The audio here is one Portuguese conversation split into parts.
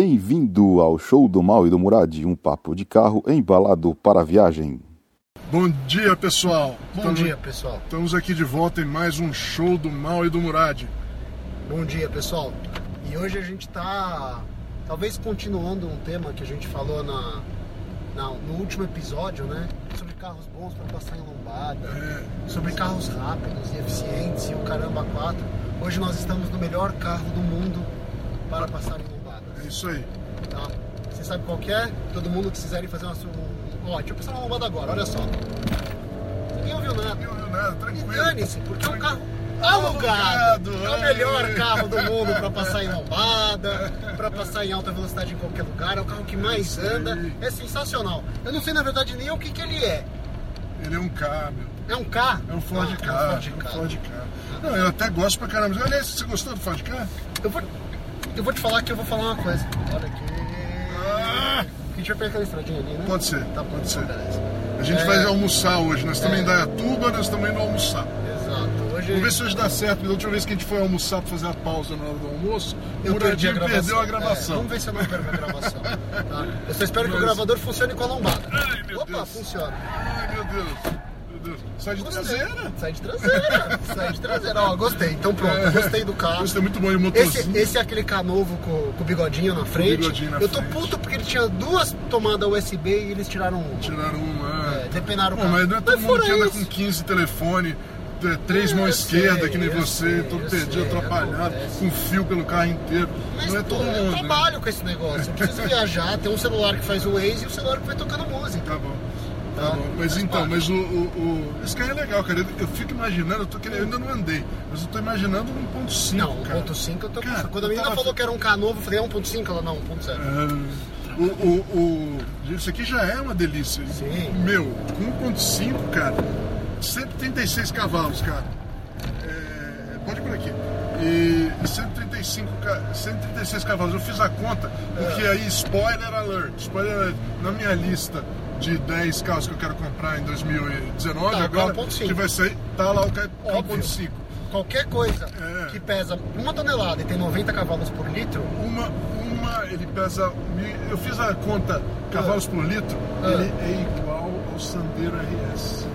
Bem-vindo ao show do Mal e do Murad, um papo de carro embalado para a viagem. Bom dia, pessoal. Bom Estamos- dia, pessoal. Estamos aqui de volta em mais um show do Mal e do Murad. Bom dia, pessoal. E hoje a gente tá talvez continuando um tema que a gente falou na, na- no último episódio, né? Sobre carros bons para passar em lombada, É, sobre carros rápidos e eficientes e o caramba 4. Hoje nós estamos no melhor carro do mundo para passar em lombada. É isso aí. Tá? Você sabe qual que é? Todo mundo que quiserem fazer uma. Um... Ó, deixa eu passar uma lombada agora, olha só. Ninguém ouviu nada. Não viu nada, E tranquilo. dane-se, porque é um carro alugado. Alugado, É o é. melhor carro do mundo para passar em lombada, para passar em alta velocidade em qualquer lugar. É o carro que mais Isso anda. É sensacional. Eu não sei, na verdade, nem o que, que ele é. Ele é um K, meu. É um K? É um Ford Ah, K. É um Ford é um K. Ford K. Não, eu até gosto pra caramba. Aliás, você gostou do Ford K? Eu vou, eu vou te falar que eu vou falar uma coisa. Olha aqui. Ah! A gente vai pegar aquela estradinha ali, né? Pode ser, Tá pode ser. beleza. A gente É. vai almoçar hoje. Nós estamos É. em Dayatuba, nós estamos indo almoçar. Exato. Hoje Vamos ver se hoje dá certo. Da última vez que a gente foi almoçar pra fazer a pausa na hora do almoço, o eu perdi a Muradinho gravação. perdeu a É, gravação. vamos ver se eu não perco a gravação. tá? Eu só espero que o Mas- gravador funcione com a lombada. Ai, meu Opa, Deus. funciona. Ai, meu Deus. Sai de Gostei. traseira. Sai de traseira. Sai de traseira. Ó, gostei. Então pronto, gostei do carro. É muito bom. E o Esse, motorzinho. esse é aquele K novo com, com o bigodinho na frente. bigodinho na eu tô frente. puto porque ele tinha duas tomadas USB e eles tiraram uma. Tiraram uma. É, depenaram o carro. mas não é todo mundo fora que anda isso, com 15 telefone, é, três É, mãos eu esquerda, sei, que nem eu você, sei, todo eu perdido, atrapalhado, acontece. com fio pelo carro inteiro. Mas, não é todo eu mundo. né? trabalho com esse negócio. Eu preciso viajar, tem um celular que faz o Waze e o celular que vai tocando música. Tá bom. Tá Tá. Mas então, mas o, o, o- Esse carro é legal, cara. Eu, eu fico imaginando, eu, tô querendo, eu ainda não andei, mas eu tô imaginando um 1.5. Não, cara. 1.5 eu tô Cara. Quando a menina tava- falou que era um K novo, eu falei, é 1.5? Ela, não, 1.0. É, o, o, o- Isso aqui já é uma delícia. Sim. Meu, com 1.5, cara, 136 cavalos, cara. É, pode ir por aqui. E 135, ca- 136 cavalos. Eu fiz a conta, porque É. aí, spoiler alert, spoiler alert, na minha lista de 10 carros que eu quero comprar em 2019, Tá, o agora, carro 1.5. que vai sair, tá lá o carro Óbvio. 1.5. Qualquer coisa É. que pesa uma tonelada e tem 90 cavalos por litro, Uma, uma, ele pesa. Eu fiz a conta cavalos por litro, Ah. ele é igual ao Sandero RS.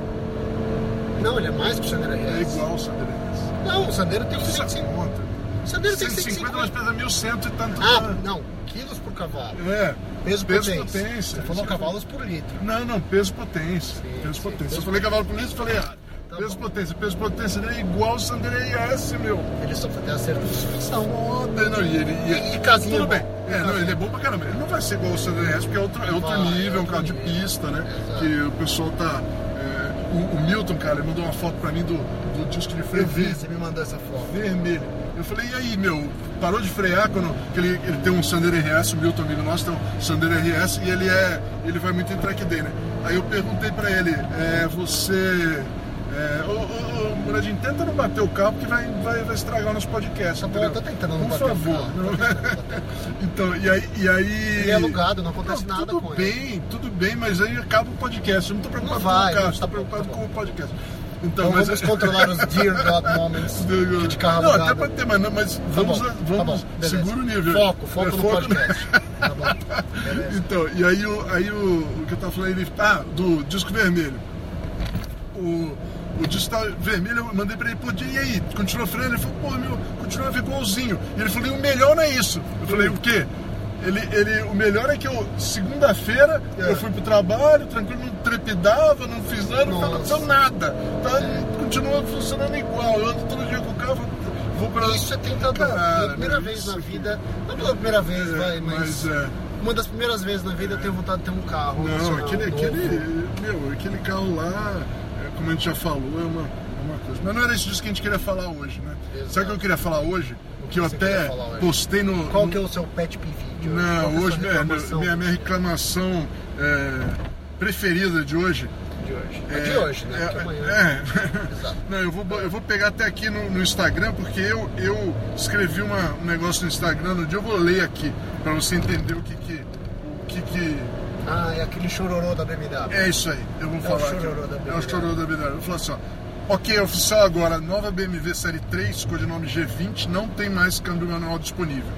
não, ele é mais que o Sandero É RS. igual ao Sandero RS. Não, o Sandero tem Eu fiz a 150. conta. O Sandero tem 150, mas 150. pesa 1100 e tanto. Ah, tá? não, quilos por cavalo. É. Peso, Peso potência. potência. Você falou cavalos por litro. Não, não, peso potência. Sim, peso sim, potência. peso eu falei cavalo por litro, eu falei errado. Tá peso bom. potência. Peso potência dele é igual ao Sandero RS, meu. Ele só tem acerto de suspensão. Foda, não, e ele. E- e casinha Tudo bom. bem. É, não, ele é bom pra caramba. Ele não vai ser igual ao Sandero RS, porque é outro, é outro Vai, nível, é é um outro carro de nível. pista, né? Exato. Que o pessoal tá. é, o, o Milton, cara, ele mandou uma foto pra mim do, do disco de freio Eu vi, você me mandou essa foto. vermelho. Eu falei, e aí, meu, parou de frear quando que ele, ele tem um Sandero RS, o Milton amigo nosso tem um Sandero RS e ele é. ele vai muito em track day, né? Aí eu perguntei pra ele, é, você. É, ô, ô, ô, Muradinho, tenta não bater o carro porque vai, vai, vai estragar o nosso podcast. Entendeu? eu tô tentando não Por bater o favor. carro, não- não bater então, e aí. E aí... Ele é alugado, não acontece nada tudo com bem, ele. tudo bem, mas aí acaba o podcast. Eu não tô preocupado Não vai, com o carro, não estou tá preocupado tá com o podcast. Então, Então mas vamos controlar os Dear God Moments de carro não, até pode ter, mas, mas Tá vamos, bom, a- tá vamos bom, segura o nível. Foco, foco É, no podcast. Tá bom, beleza. então, e aí, o, aí o, o que eu tava falando, ele, ah, do disco vermelho. O, o disco tá vermelho, eu mandei pra ele, pô, e aí, continua freando? Ele falou, pô, meu, continua igualzinho. E ele falou, e o melhor não é isso. Eu falei, o quê? Ele, ele, o melhor é que eu, segunda-feira, É. eu fui pro trabalho, tranquilo, não trepidava, não fiz nada, não aconteceu nada. Tá, Continua funcionando igual. Eu ando todo dia com o carro, vou pra. Isso é tentador. Pela primeira meu, vez isso na vida, não pela primeira vez, É, vai, mas, mas, é. uma das primeiras vezes na vida eu tenho vontade de ter um carro. Não, aquele, novo. aquele, meu, aquele carro lá, é, como a gente já falou, é uma, é uma coisa. Mas não era isso disso que a gente queria falar hoje, né? Exato. Sabe o que eu queria falar hoje? O Que eu até postei no. Qual que é o seu pet peeve de hoje? Qual Não, é hoje né, reclamação minha, minha reclamação é, preferida de hoje. de hoje? É, de hoje, né? é, amanhã. é. Exato. Não, eu vou, eu vou pegar até aqui no, no Instagram, porque eu, eu escrevi uma, um negócio no Instagram, no dia eu vou ler aqui, pra você entender o que que. O que, que Ah, é aquele chororô da BMW. é isso aí, eu vou o falar. aqui. chororô da É o BMW. chororô da BMW. Eu vou falar assim, ó. Ok, oficial agora, nova BMW Série 3, codinome G20, não tem mais câmbio manual disponível.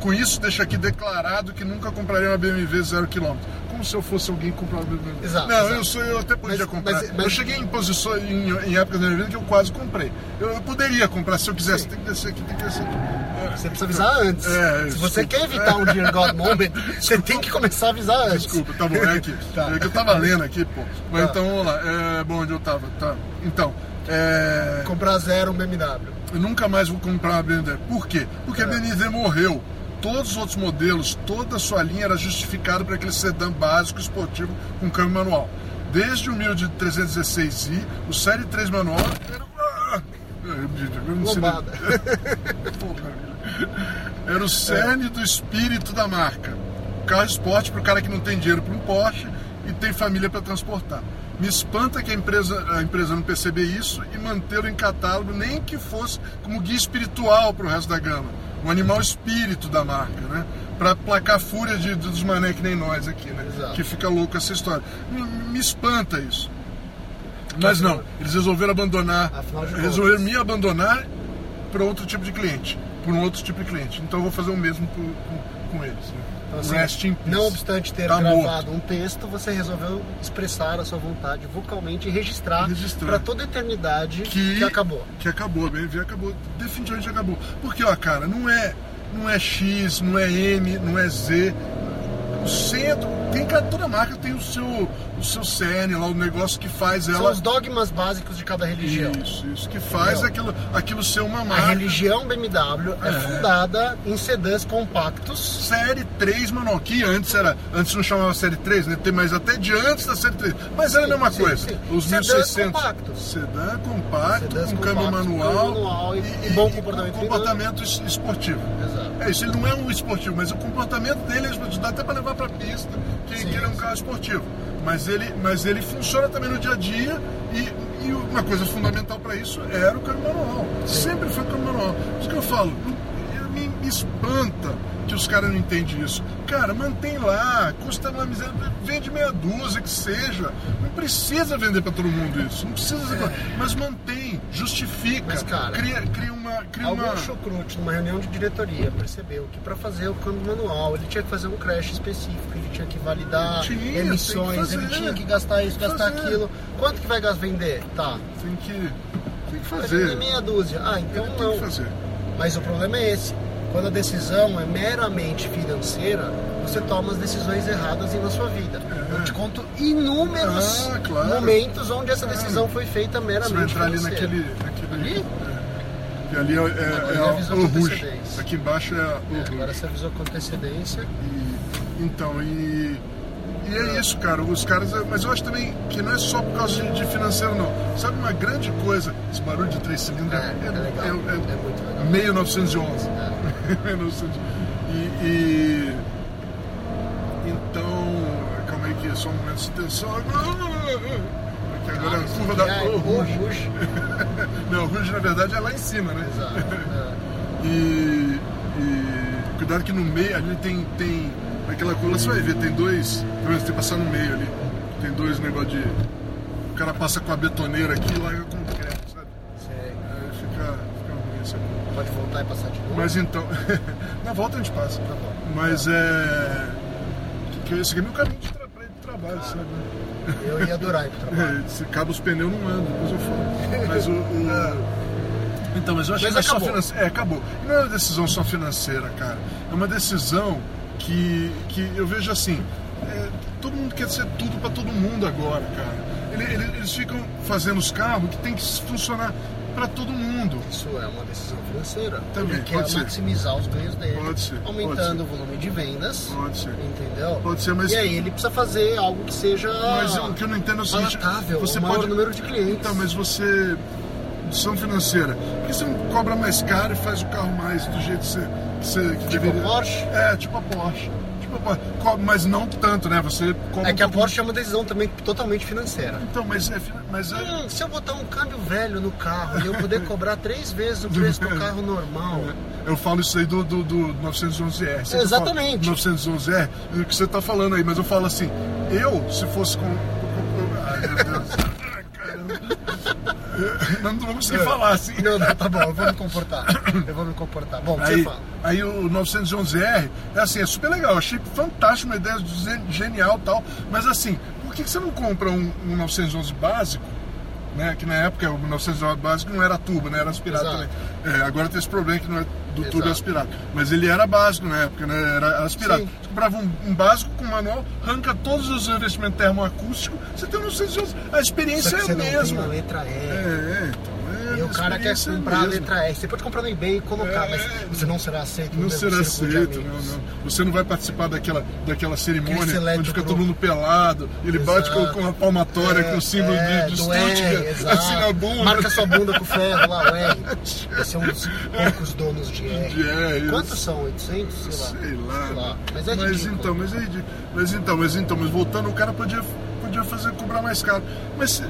com isso, deixa aqui declarado que nunca compraria uma BMW zero quilômetro. Como se eu fosse alguém que comprar uma BMW. Exato, não, exato. eu sou, eu até podia Mas- comprar. mas- mas- Eu cheguei em posições, em, em épocas da minha vida que eu quase comprei. Eu, eu poderia comprar se eu quisesse. Sim. Tem que descer aqui, tem que descer aqui. Você precisa avisar antes. É, Se você desculpa. quer evitar um Dear God Moment, você tem que começar a avisar antes. Desculpa, tá bom, é aqui. Tá. É que eu tava lendo aqui, pô. Mas Tá. então, vamos lá. É, bom, onde eu tava? Tá. Então, é, Comprar zero um BMW. eu nunca mais vou comprar uma BMW. Por quê? Porque a É. BMW morreu. Todos os outros modelos, toda a sua linha era justificada para aquele sedã básico esportivo com câmbio manual. Desde o 1316i, o Série 3 manual era. Ah! Lombada. Era o cerne do espírito da marca. Carro esporte para o cara que não tem dinheiro para um Porsche e tem família para transportar. Me espanta que a empresa, a empresa não perceber isso e mantê-lo em catálogo, nem que fosse como guia espiritual para o resto da gama. Um animal espírito da marca, né? Para placar a fúria de, dos mané que nem nós aqui, né? Exato. Que fica louco essa história. Me, me espanta isso. Mas não, eles resolveram abandonar, resolveram me abandonar para outro tipo de cliente, por um outro tipo de cliente. Então eu vou fazer o mesmo pro- com, com eles. Né? Então, assim, Rest in peace. não obstante ter Tá gravado morto. um texto, você resolveu expressar a sua vontade vocalmente e registrar, Registrar. para toda a eternidade que, acabou. Que acabou, a BMW acabou, definitivamente acabou. Porque, ó, cara, não é, não é X, não é M, não é Z. O centro, tem, toda marca tem o seu, o seu cerne lá, o negócio que faz São ela. os dogmas básicos de cada religião. Isso, isso, que faz Entendeu? aquilo, aquilo ser uma A marca. religião BMW é, É. fundada em sedãs compactos. Série 3 manual, que antes era, antes não chamava série 3, né? Tem mais até de antes da série 3. Mas era a mesma sim, coisa. sim. Os Sedãs 1600. compactos. Sedã compacto, Sedãs com câmbio compactos, manual, câmbio manual e- e bom comportamento comportamento es- esportivo. Exato. É isso, ele não é um esportivo, mas o comportamento dele é esportivo. Dá até para levar para pista, que, Sim, que ele é um carro esportivo. Mas ele, mas ele funciona também no dia a dia e, e uma coisa fundamental para isso era o câmbio manual. Sempre foi o câmbio manual. Por isso que eu falo, me espanta que os caras não entendem isso. Cara, mantém lá, custa uma miséria, vende meia dúzia que seja. Não precisa vender para todo mundo isso. Não precisa ser, mas mantém, justifica, Mas, cara, cria, cria uma. Cria Algum uma... chucrute numa reunião de diretoria percebeu que para fazer o câmbio manual ele tinha que fazer um crash específico, ele tinha que validar Tinha, que emissões, fazer. ele tinha que gastar isso, que gastar fazer. aquilo. Quanto que vai vender? Tá. Tem que, tem que fazer. meia dúzia. Ah, então Ele não. que. Mas o problema é esse. Quando a decisão é meramente financeira, você toma as decisões erradas na sua vida. É. Eu te conto inúmeros Ah, claro. momentos onde essa decisão foi feita Você vai meramente entrar ali financeira. naquele. naquele Ali? É, que ali é, é, é o Rouge. Aqui embaixo é o É, Rouge. agora você avisou com antecedência. E, então, e, e é isso, cara. Os caras. Mas eu acho também que não é só por causa de, de financeiro, não. Sabe uma grande coisa? Esse barulho de três cilindros É, é legal. é, É muito legal. meio 911. É. 1900. E, e- Então. Calma aí que só um momento de tensão. Aqui agora é a curva da. Ah, o o Rouge. Rouge. Não, o Rouge na verdade é lá em cima, né? Exato. é. E, e cuidado que no meio ali tem, tem aquela coisa, você vai ver, tem dois. Você tem que passar no meio ali. Tem dois negócios de. O cara passa com a betoneira aqui e larga concreto, sabe? Sei. Aí fica, fica ruim essa coisa. Pode voltar e passar? Mas então. na volta a gente passa. Tá bom. Mas é. Que esse aqui é meu caminho de, tra... pra ir pro trabalho, sabe? Eu ia adorar ir pro trabalho. É, se acaba os pneus, não anda, depois eu falo. Mas o. o- Então, mas eu acho Mas que não é só acabou. financeira. É, acabou. E não é uma decisão só financeira, cara. É uma decisão que, que eu vejo assim. é, todo mundo quer ser tudo pra todo mundo agora, cara. Ele- ele- eles ficam fazendo os carros que tem que funcionar pra todo mundo. Isso é uma decisão financeira. Também, Ele quer pode ser. maximizar os ganhos dele, Pode ser, pode aumentando ser. o volume de vendas, Pode ser. entendeu? Pode ser, mas- E aí ele precisa fazer algo que seja Mas o que eu não entendo é o seguinte: você o maior pode. número de clientes. Então, mas você. Decisão financeira. Por que você não cobra mais caro e faz o carro mais do jeito que você. Que você que Tipo a Porsche? É, tipo a Porsche. Mas não tanto, né? Você. É que a Porsche é uma decisão também totalmente financeira. Então, mas é. Mas é... Hum, se eu botar um câmbio velho no carro e eu poder cobrar três vezes o preço do carro normal, Eu falo isso aí do, do, do 911R. Você Exatamente. 911R, é o que você tá falando aí, mas eu falo assim, eu, se fosse com. Ai, meu Deus. Não, não vou conseguir falar assim. Não, não, tá bom, eu vou me comportar. Eu vou me comportar. Bom, você Aí, fala. Aí o 911R é assim, é super legal, achei fantástico, uma ideia gen- genial e tal, mas assim, por que, que você não compra um, um 911 básico, né? Que na época o 911 básico não era tubo, né? Era aspirado Exato. também. É, agora tem esse problema que não é do tubo Exato. é aspirado. Mas ele era básico na época, né? Era aspirado. Sim. Você comprava um, um básico com manual, arranca todos os investimentos termoacústicos, você tem um 911. A experiência é a não mesma. tem a letra E. É, é, cara quer é a comprar a mesma. letra R. Você pode comprar no eBay e colocar, É, mas você não será aceito Não mesmo será aceito, não, não. Você não vai participar daquela, daquela cerimônia onde fica todo mundo pelado, ele bate com, Exato. com a palmatória, É, com o símbolo é, de, de Stuttgart, exato. assim na bunda. Marca sua bunda com ferro lá, o R. Esse é um dos poucos donos de R. De R. Quantos são? 800? Sei lá. Sei lá. Sei lá. Mas é mas então, mas, é mas então, mas então, mas voltando, o cara podia, podia fazer cobrar mais caro. Mas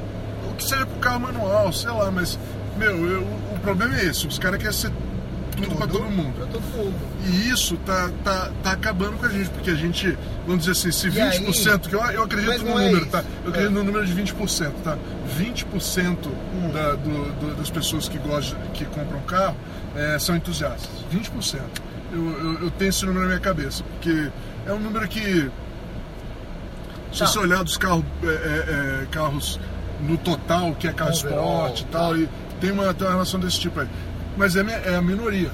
o que seja pro carro manual, sei lá, mas, meu, eu- o problema é esse, os caras querem ser tudo, pra todo mundo. Pra todo mundo. E isso tá, tá, tá acabando com a gente, porque a gente, vamos dizer assim, se E aí? 20%, que eu, eu acredito no é número, isso. tá? Eu acredito É. no número de 20%, tá? 20% Hum. da, do, do- das pessoas que gostam, que compram carro é, são entusiastas. 20%. Eu, eu, eu tenho esse número na minha cabeça, porque é um número que, se Tá. você olhar dos carros, é, é, é, carros no total, que é carro Overall, esporte e tal, e tem uma, tem uma relação desse tipo aí. Mas é, é a minoria.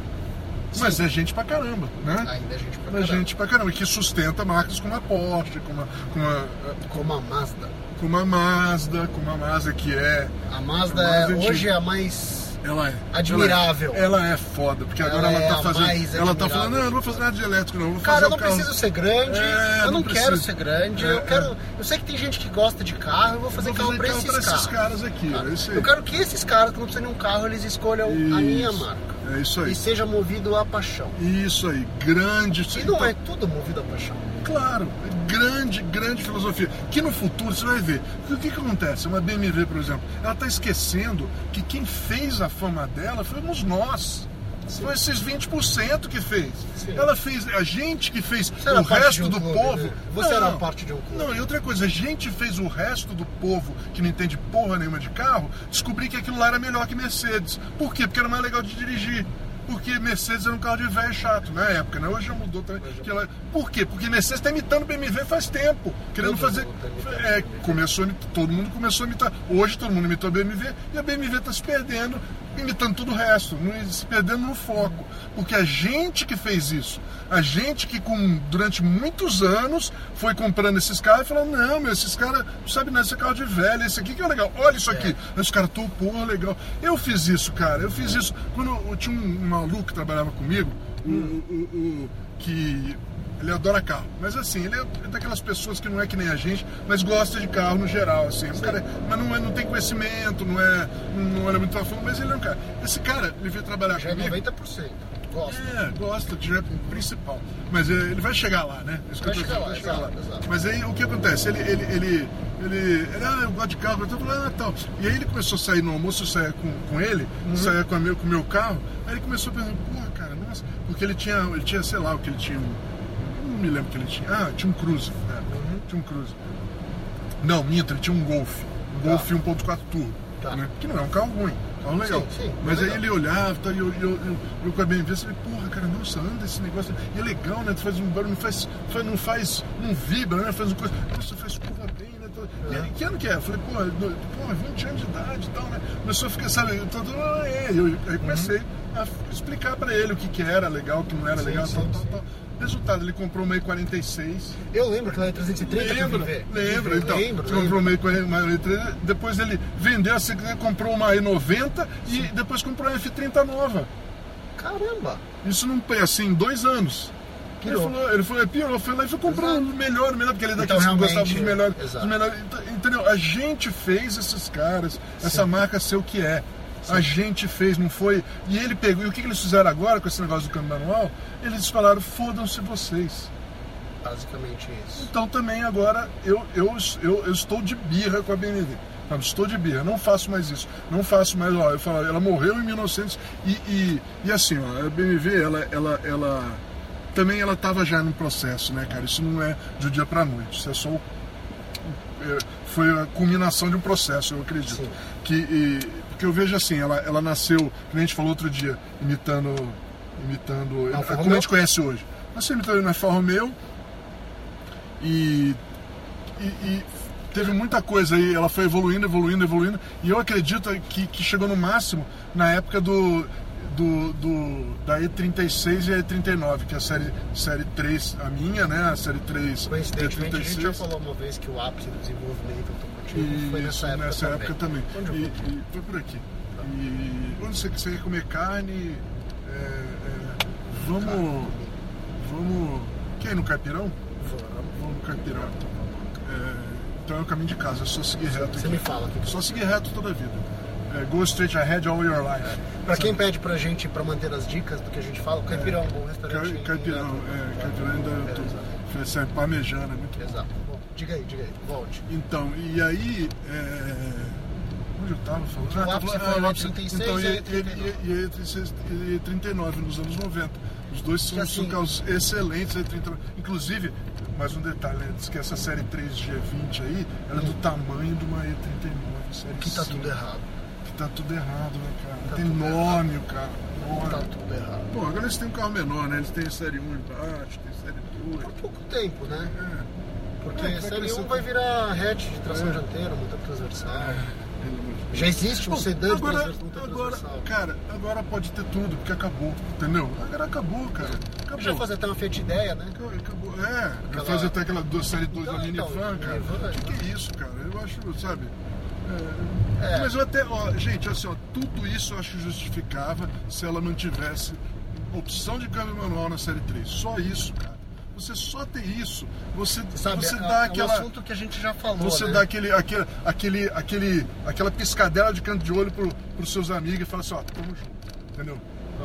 Mas Sim. é gente pra caramba, né? Ainda a gente pra É caramba. gente pra caramba, que sustenta marcas como a Porsche, como a, como a, Como a Mazda. como a Mazda, como a Mazda que é. A Mazda A Mazda é, hoje é a mais Ela é. Admirável. Ela é, ela é foda, porque Ela agora ela é tá a fazendo. Ela tá falando, não, eu não vou fazer nada de elétrico, não. Vou Cara, eu não carro- preciso ser grande, É, eu não, não quero ser grande, É, eu quero. é. Eu sei que tem gente que gosta de carro, eu vou fazer Vou carro pra carro esses, pra esses caras. caras aqui, é isso aí. Eu quero que esses caras que não precisam de um carro, eles escolham a minha Isso. marca. É isso aí. E seja movido a paixão. Isso aí, grande. E não então, é tudo movido a paixão. Claro, grande, grande filosofia. Que no futuro você vai ver. O que, que acontece? Uma BMW, por exemplo, ela está esquecendo que quem fez a fama dela fomos nós. Foi esses 20% que fez. Sim. Ela fez, a gente que fez Você o resto um do clube, povo. né? Você era parte de um clube. Não, e outra coisa, a gente fez o resto do povo que não entende porra nenhuma de carro descobrir que aquilo lá era melhor que Mercedes. Por quê? Porque era mais legal de dirigir. Porque Mercedes era um carro de velho chato na época, né? Hoje já mudou também. Que ela- Por quê? Porque Mercedes está imitando BMW faz tempo. Querendo Todo fazer. tá É, começou, todo mundo começou a imitar. Hoje todo mundo imitou a BMW e a BMW está se perdendo, imitando tudo o resto, se perdendo no foco. Porque a gente que fez isso, a gente que com, durante muitos anos foi comprando esses carros e falando, não, meu, esses caras, não sabe nada, esse é carro de velho, esse aqui que é legal, olha isso aqui. Aí os caras, tô, porra, legal. Eu fiz isso, cara, eu fiz isso. Quando eu, tinha um maluco que trabalhava comigo, o- o- o- que ele adora carro, mas assim, ele é daquelas pessoas que não é que nem a gente, mas gosta de carro no geral, assim. Um cara, mas não, é, não tem conhecimento, não é, não é muito a fundo, mas ele é um cara. Esse cara, ele veio trabalhar Já é comigo. 90%. Gosto. É, gosta de rap principal. Mas é, ele vai chegar lá, né? Isso Vai chegar lá, vai chegar exato, lá. exato. Mas aí o que acontece? Ele, ele, ele, ele, ele, ah, eu gosto de carro, falando, ah, tal. E aí ele começou a sair no almoço, eu saía com, com ele, Uhum. saía com, a meu, com o meu carro, aí ele começou a pensar, porra, cara, nossa, porque ele tinha, ele tinha, sei lá, o que ele tinha, não me lembro o que ele tinha. Ah, tinha um Cruze, né? Uhum. Tinha um Cruze. Não, minto, ele tinha um Golf. Um Tá. Golf 1.4 Turbo. Tá. Né? Que não é um carro ruim, carro legal. Sim, sim, Mas aí legal. ele olhava tá, e eu, eu, eu, eu com a eu falei, porra, cara, nossa, anda esse negócio. E é legal, né? Tu faz um barulho, não faz, faz, não faz, não vibra, né? Faz uma coisa, nossa, faz curva bem, né? Tô- E aí, que ano que é? Eu falei, porra, do- porra, 20 anos de idade e tal, né? Começou a ficar, sabe, eu, tô, ah, é. eu, aí comecei a explicar pra ele o que, que era legal, o que não era Sim, legal, tal, tal, tal. Resultado, ele comprou uma E46. Eu lembro que ela é 330 que eu Lembra, vivi. lembra, então. Lembro, comprou uma E40, uma E30, depois ele vendeu a Segre, comprou uma E90 e depois comprou a F30 nova. Caramba! Isso não foi assim, dois anos. Ele falou, ele falou, é, pirou, foi lá e foi comprar um melhor, melhor, porque ele é Então, que gostava dos melhores. exato. Dos melhores Ent- entendeu? A gente fez esses caras, essa marca ser o que é. A gente fez, não foi. E ele pegou. E o que eles fizeram agora com esse negócio do câmbio manual? Eles falaram: fodam-se vocês. Basicamente isso. Então também agora eu, eu, eu, eu estou de birra com a BMW. Sabe? Estou de birra, não faço mais isso. Não faço mais, ó, eu falo, ela morreu em 1900 e, e, e assim, ó, a BMW, ela, ela, ela também ela estava já no processo, né, cara? Isso não é do dia para noite, isso é só o, é, foi a culminação de um processo, eu acredito. Sim. Que, e- porque eu vejo assim, ela, ela nasceu, como a gente falou outro dia, imitando. imitando. Alfa como Romeo? a gente conhece hoje. Nasceu imitando na Alfa Romeo e, e, e teve muita coisa aí, ela foi evoluindo, evoluindo, evoluindo, e eu acredito que, que chegou no máximo na época do, do, do- da E36 e a E39, que é a série, série 3, a minha, né? A série 3 Coincidentemente, a gente já E36. falou uma vez que o ápice do desenvolvimento automotivo foi Isso, nessa época nessa também. época também. Onde E, e foi por aqui. E onde você, quer comer carne, é, é, vamos. Vamos. Quer ir no Caipirão? Vamos no Caipirão. É, então é o caminho de casa, é só seguir reto. Você aqui. me fala. Só seguir reto toda a vida. É, go straight ahead all your life. Pra quem pede pra gente, pra manter as dicas do que a gente fala, o Caipirão, um bom restaurante. Caipirão, em- é, Caipirão ainda oferecendo parmejana, é muito bom. Exato. Bom, diga aí, diga aí, volte. Então, e aí. é, Onde eu tava falando? Ah, tava- foi ah, o o ápice- 36 então, e e, a e, e, e, a 36 e a 39 nos anos 90. Os dois são, assim- são carros excelentes. a 39. Inclusive, mais um detalhe, né, diz que essa série 3G20 aí era do tamanho de uma E39. Série Que tá 5, tudo errado. Tá tudo errado, né, cara? Tá tem tudo enorme o carro. enorme. Tá tudo errado. Bom, agora eles têm um carro menor, né? Eles têm a série 1 embaixo, tem série 2. Por pouco tempo, né? É. Porque É, vai série crescer 1 vai virar hatch de tração É. dianteira, motor transversal. Deus. Já existe um Bom, sedã de agora, agora, cara, agora pode ter tudo, porque acabou, entendeu? Agora acabou, cara. Acabou. Já fazer até uma Fiat ideia, né? Acabou. É, Aquela- fazer até aquela série 2 da Então, então, minivan, cara. minivan, O que, que é isso, cara? Eu acho, sabe? É, É. Mas eu até, ó, gente, assim, ó, tudo isso eu acho justificável se ela não tivesse opção de câmbio manual na série 3. Só isso, cara. Você só ter isso, você, Sabe, você é, dá é aquela. um assunto que a gente já falou, Você né? dá aquele, aquele, aquele, aquele, aquela piscadela de canto de olho pro, pros seus amigos e fala assim, ó, tamo junto, entendeu?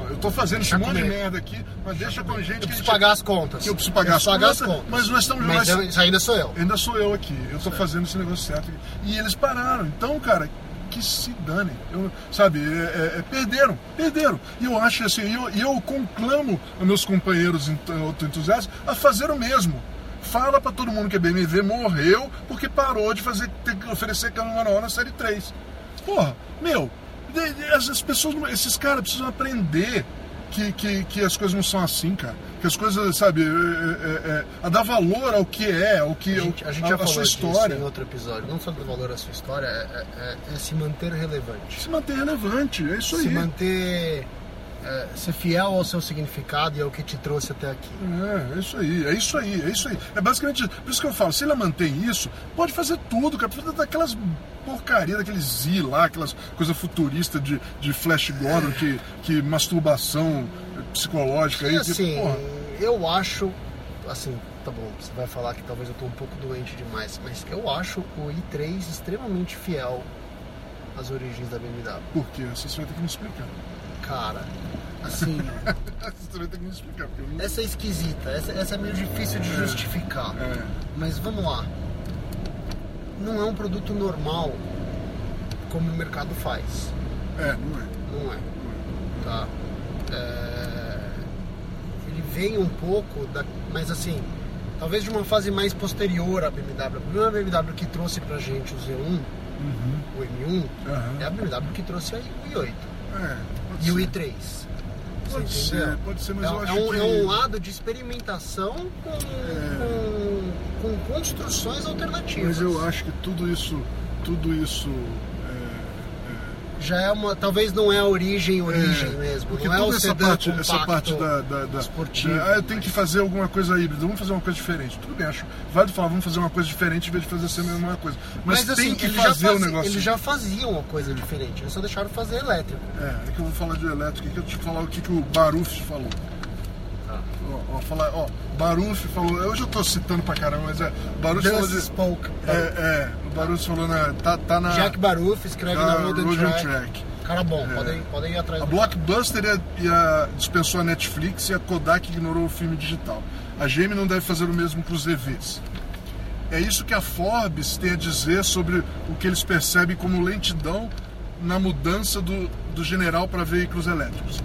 Eu tô fazendo esse monte de merda aqui, mas deixa com a gente Eu preciso gente... pagar as contas. que eu preciso pagar, Eu as, pagar contas, as contas. mas nós estamos... Mas nós- eu- isso ainda sou eu. Ainda sou eu aqui, eu tô fazendo esse negócio certo. aqui. E eles pararam, então, cara, que se danem. Eu, sabe, é, é, é, perderam, perderam. E eu acho assim, eu, e eu conclamo meus companheiros ent- autoentusiastas a fazer o mesmo. Fala pra todo mundo que a BMW morreu porque parou de fazer, ter oferecer câmbio manual na série 3. Porra, meu, essas pessoas, esses caras precisam aprender que, que, que as coisas não são assim, cara. Que as coisas, sabe, é, é, é, a dar valor ao que é, ao que A gente, a gente a, já a falou sua história. em outro episódio. Não sobre o valor da sua história, é, é- é se manter relevante. Se manter relevante, é isso Se aí. manter... é, ser fiel ao seu significado e ao que te trouxe até aqui. É, é isso aí, é isso aí, é isso aí. É basicamente isso. Por isso que eu falo, se ela mantém isso, pode fazer tudo, cara. Daquelas porcaria, daqueles Z lá, aquelas coisas futuristas de, de Flash Gordon, que, que masturbação psicológica aí. E que, assim, eu acho, assim, tá bom, você vai falar que talvez eu tô um pouco doente demais, mas eu acho o i3 extremamente fiel às origens da BMW. por quê? Você vai ter que me explicar. Cara, assim, vai ter que explicar, não... essa é esquisita, essa, essa é meio difícil de justificar. É. Mas vamos lá. Não é um produto normal como o mercado faz. É, não é. Não é. Tá? É, Ele vem um pouco da. Mas assim, talvez de uma fase mais posterior à BMW. A primeira BMW que trouxe pra gente o Z1, o M1, Aham. é a BMW que trouxe o i8 É, pode e o ser. i3. Você Pode ser, pode ser, mas é, eu é acho um, que- é um lado de experimentação com, com, com construções alternativas. Mas eu acho que tudo isso, tudo isso Já é uma. Talvez não é a origem, origem É, mesmo. Porque não é o toda essa sedã parte, essa parte da, da, da- esportivo, da- ah, eu tenho que fazer alguma coisa híbrida, vamos fazer uma coisa diferente. Tudo bem, acho válido falar, vamos fazer uma coisa diferente em vez de fazer sempre a mesma coisa. Mas, Mas, tem assim, que fazer o negócio. eles já faziam uma coisa diferente, eles só deixaram fazer elétrico. É, é que eu vou falar de elétrico aqui, eu te falar o que, que o Baruf falou. Tá. Ó, ó, falar, ó, Baruf falou, hoje eu tô citando pra caramba, mas é, Baruf falou de... Spoke. É, é, o Baruf falou na... Tá, tá na... Jack Baruf escreve na na Road and Track. Track. Cara bom, É. podem, podem ir atrás A Blockbuster ia, ia- dispensou a Netflix e a Kodak ignorou o filme digital. A GM não deve fazer o mesmo com os EVs. É isso que a Forbes tem a dizer sobre o que eles percebem como lentidão na mudança do, do general para veículos elétricos.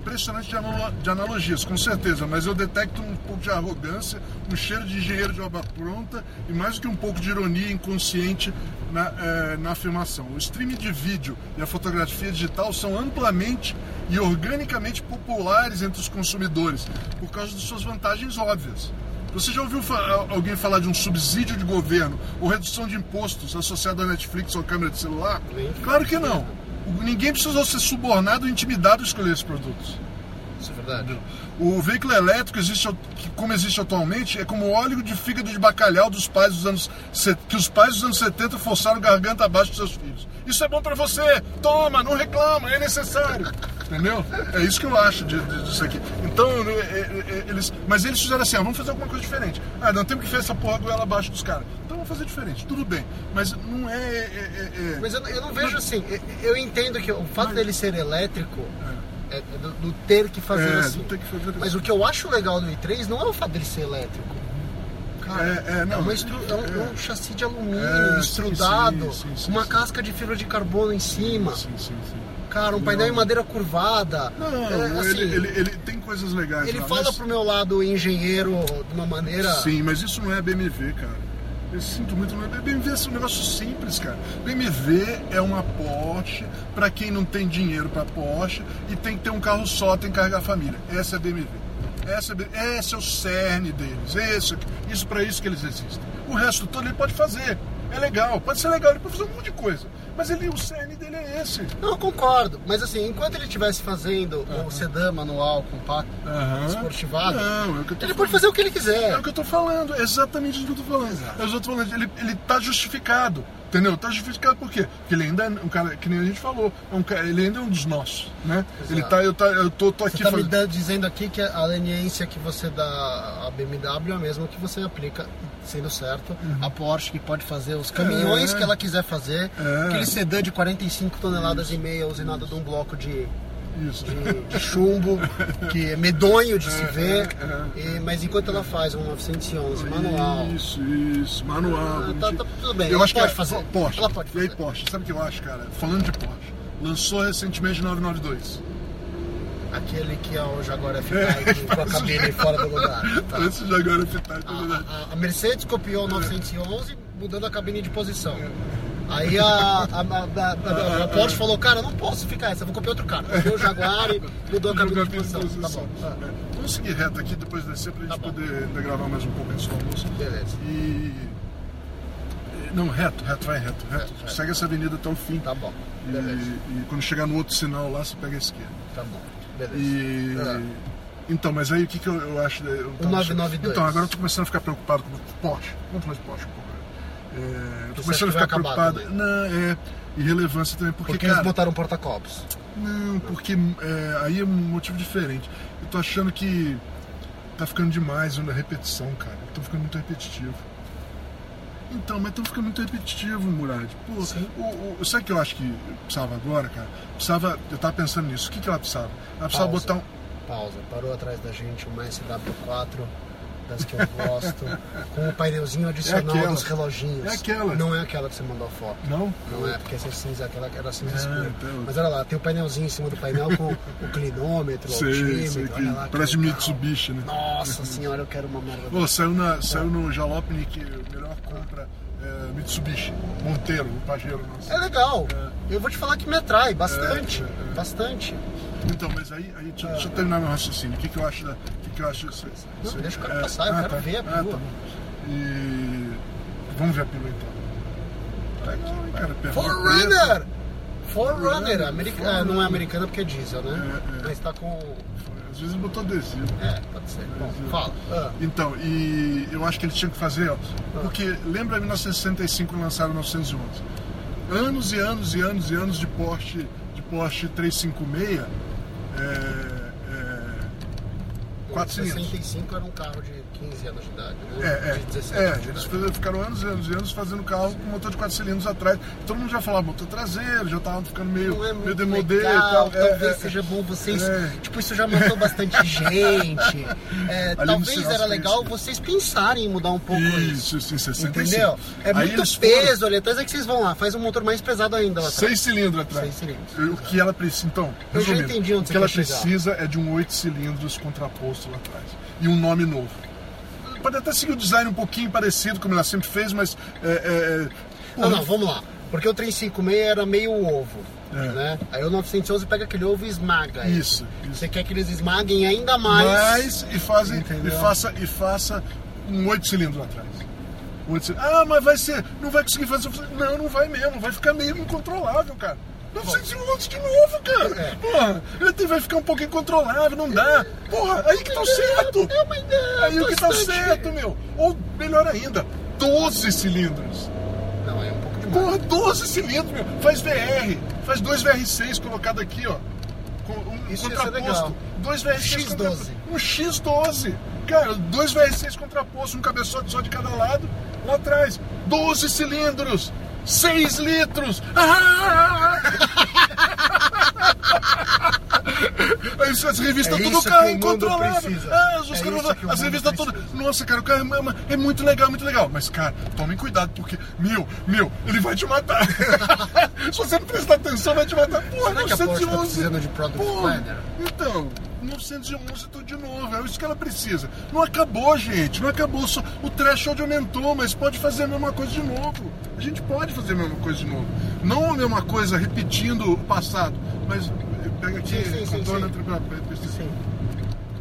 Impressionante de, analo- de analogias, com certeza, mas eu detecto um pouco de arrogância, um cheiro de engenheiro de obra pronta e mais do que um pouco de ironia inconsciente na, eh, na afirmação. O streaming de vídeo e a fotografia digital são amplamente e organicamente populares entre os consumidores por causa de suas vantagens óbvias. Você já ouviu alguém falar de um subsídio de governo ou redução de impostos associado à Netflix ou câmera de celular? Claro que não. Ninguém precisou ser subornado ou intimidado a escolher esses produtos. Isso é verdade. O veículo elétrico, existe, como existe atualmente, é como o óleo de fígado de bacalhau dos pais dos anos que os pais dos anos 70 forçaram garganta abaixo dos seus filhos. Isso é bom pra você, toma, não reclama, é necessário. Entendeu? É isso que eu acho de- de- disso aqui. Então, é, é, é, eles. Mas eles fizeram assim, ó, vamos fazer alguma coisa diferente. Ah, não temos que fazer essa porra goela abaixo dos caras. Vamos fazer diferente, tudo bem. Mas não é. é- é- é- Mas eu, eu não vejo assim. eu- Eu entendo que o fato dele ser elétrico é, é do, do ter que fazer É, assim. que fazer Mas o que eu acho legal do i3 não é o fato dele ser elétrico. Cara, É, é, não, uma estru- é, um, é. um chassi de alumínio, É, estrudado, sim, sim, sim, uma casca de fibra de carbono em cima. Cara, um painel em madeira curvada. Não, É, assim, ele, ele, ele tem coisas legais. ele lá, fala mas- pro meu lado engenheiro de uma maneira. Sim, mas isso não é BMW, cara. Eu sinto muito, não é é um negócio simples, cara. BMW é uma Porsche para quem não tem dinheiro para Porsche e tem que ter um carro só, tem que carregar a família. Essa é BMW. Essa é, esse é o cerne deles. Esse, isso para isso que eles existem. O resto todo ele pode fazer. É legal, pode ser legal, ele pode fazer um monte de coisa. Mas ele, o cerne dele é esse. Não, eu concordo. Mas assim, enquanto ele estivesse fazendo o sedã manual compacto, Aham. esportivado, Não, é o ele falando. pode fazer o que ele quiser. É o que eu tô falando, é exatamente isso que eu tô falando. O que eu tô falando. Ele, ele tá justificado. Entendeu? Tá justificado por quê? Porque ele ainda é um cara, que nem a gente falou, é um cara, ele ainda é um dos nossos, né? Exato. Ele tá, eu, tá, eu tô, tô Você aqui está me fazendo- dando- dizendo aqui que a leniência que você dá à BMW é a mesma que você aplica, sendo certo, a Porsche, que pode fazer os caminhões Uhum. É. que ela quiser fazer, É. aquele sedã de 45 toneladas e meia usinado de um bloco de, Isso. De, de chumbo, que é medonho de se ver, é. e- mas enquanto ela faz um 911 manual, Isso, isso, manual. Ah, tá- tá tudo bem, Eu ela acho pode que é- fazer. Porsche. Ela pode E aí, fazer. Porsche, sabe o que eu acho, cara? Falando de Porsche, lançou recentemente 992. aquele que é o Jaguar F-Type com a cabine fora do lugar. Tá. Esse já agora é é verdade. A, a- a Mercedes copiou o 911 mudando a cabine de posição. Aí a, a, a- a- Porsche falou, cara, não posso ficar essa, vou copiar outro cara. Copiou o Jaguar e mudou a cabine de posição. Tá bom. É. Vamos seguir reto aqui, depois descer pra gente Tá bom. poder gravar mais um pouco antes do almoço. beleza. E. Não, reto, reto, vai reto, reto. Reto, reto. Segue essa avenida até o fim. Tá bom. E, e quando chegar no outro sinal lá, você pega a esquerda. Tá bom. Beleza. E. É. Então, mas aí o que, que eu, eu acho. Eu O 992. Então, agora eu tô começando a ficar preocupado com Porsche. Vamos falar de Porsche. É, eu tô começando a ficar vai acabar preocupado. Não, é. E relevância também, porque, Porque cara, eles botaram porta-copos. Não, porque é, aí é um motivo diferente. Eu tô achando que tá ficando demais a repetição, cara. Tô ficando muito repetitivo. Então, mas tô ficando muito repetitivo, Murad. Pô, Sim. o, o, sabe o que eu acho que precisava agora, cara? Precisava. Eu tava pensando nisso. O que, que ela precisava? Ela precisava Pausa. botar um. Pausa. Parou atrás da gente uma SW4, das que eu gosto, com o painelzinho adicional aquela. dos reloginhos. É aquela. Não é aquela que você mandou a foto. Não? Não é, porque essa é cinza, aquela era cinza Ah, escura. então. Mas olha lá, tem o painelzinho em cima do painel com o clinômetro, o Sei, altímetro, sei que olha lá. que parece legal. Mitsubishi, né? Nossa senhora, eu quero uma merda. Pô, saiu, na, saiu no Jalopnik, melhor compra é, Mitsubishi. Monteiro, o Pajero nosso. É legal. Eu vou te falar que me atrai bastante. É, é, é. Bastante. Então, mas aí, aí deixa, deixa eu terminar meu raciocínio. O que, que eu acho da. Que, que eu acho disso? Não, isso- deixa o cara passar, eu quero ver a Ah, perua. tá. E. Vamos ver a perua então. Tá aqui, cara, perua Forerunner! Forerunner! America... Ah, não é americana porque é diesel, né? É, é. Mas tá com. Às vezes botou adesivo. É, pode ser. Bom, fala. Ah, Então, e eu acho que eles tinham que fazer, ó, porque lembra 1965 quando lançaram o 911? Anos e anos e anos e anos de Porsche, de Porsche 356 Uh... 4 cilindros. 65 era um carro de 15 anos de idade, né? É, é. De 17 é, eles ficaram anos e anos e anos fazendo carro com motor de 4 cilindros atrás. Todo mundo já falava motor traseiro, já tava ficando meio, não é meio demodê e tal. É, talvez é, é, seja bom vocês. É. Tipo, isso já matou bastante gente. talvez era legal vocês pensarem em mudar um pouco isso. Isso, isso, 65. Entendeu? É muito peso foram... ali atrás, é que vocês vão lá, faz um motor mais pesado ainda 6 cilindros atrás. 6 cilindros. O que ela precisa, então, Eu já entendi resumindo, o que ela precisa é de um 8 cilindros contraposto lá atrás. E um nome novo. Pode até seguir o design um pouquinho parecido, como ela sempre fez, mas. É, é, é, Não, não, vamos lá. Porque o 356 era meio ovo, É. né? Aí o 911 pega aquele ovo e esmaga. Isso, isso. Você quer que eles esmaguem ainda mais. mais e, fazem, e, faça, e faça um oito cilindros lá atrás. Um cilindros. Ah, mas vai ser. Não vai conseguir fazer. Não, não vai mesmo. Vai ficar meio incontrolável, cara. 900 km de novo, cara. É. Porra, ele vai ficar um pouco incontrolável, não dá. Porra, aí que tá o certo. É uma ideia. Aí o que tá certo, meu. Ou melhor ainda, 12 cilindros. Não, é um pouco demais. Porra, 12 cilindros, meu. Faz VR. Faz dois VR6 colocado aqui, ó. Um Isso contraposto. Dois VR6 X12. contraposto. Um X12. Cara, dois VR6 contraposto, um cabeçote só de cada lado. Lá atrás. 12 cilindros. 6 litros. Ah! As revistas É tudo carro incontrolável. Ah, os É caras- as revistas todas. Nossa, cara, o carro é, é muito legal, muito legal. Mas, cara, tomem cuidado, porque, meu, meu, ele vai te matar. Se você não prestar atenção, vai te matar. Porra, Será que a Porsche tá 911. precisando de product Porra, planner? Então, 911 tudo de novo. É isso que ela precisa. Não acabou, gente. Não acabou. Só, o threshold aumentou, mas pode fazer a mesma coisa de novo. A gente pode fazer a mesma coisa de novo. Não a mesma coisa repetindo o passado, mas pega aqui, Sim, sim, sim, contorna sim. Sim.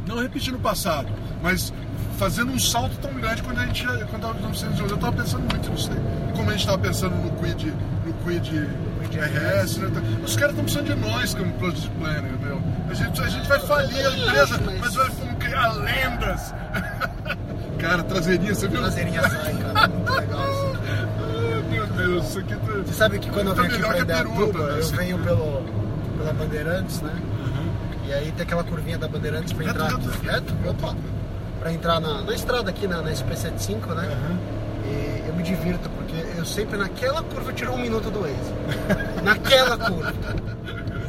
não repetindo o passado, mas fazendo um salto tão grande quando a gente quando tava no 911. Eu tava pensando muito nisso aí. Como a gente tava pensando no Quid, no Quid RS, né? Os caras estão precisando de nós como Project Planner, meu. A gente, a gente vai falir a empresa, mas- vai criar lendas. Cara, traseirinha, você viu? Traseirinha sai, cara. Muito legal isso. Ah, Meu Deus, isso aqui tá. Você sabe que quando eu Tá venho aqui pra Indaiatuba, eu parece. venho pelo, pela Bandeirantes, né? E aí tem aquela curvinha da Bandeirantes pra Reto, entrar. reto. Reto? Opa! Pra entrar na, na estrada aqui, na, na SP75, né? E eu me divirto, porque eu sempre naquela curva eu tiro um minuto do Waze. naquela curva.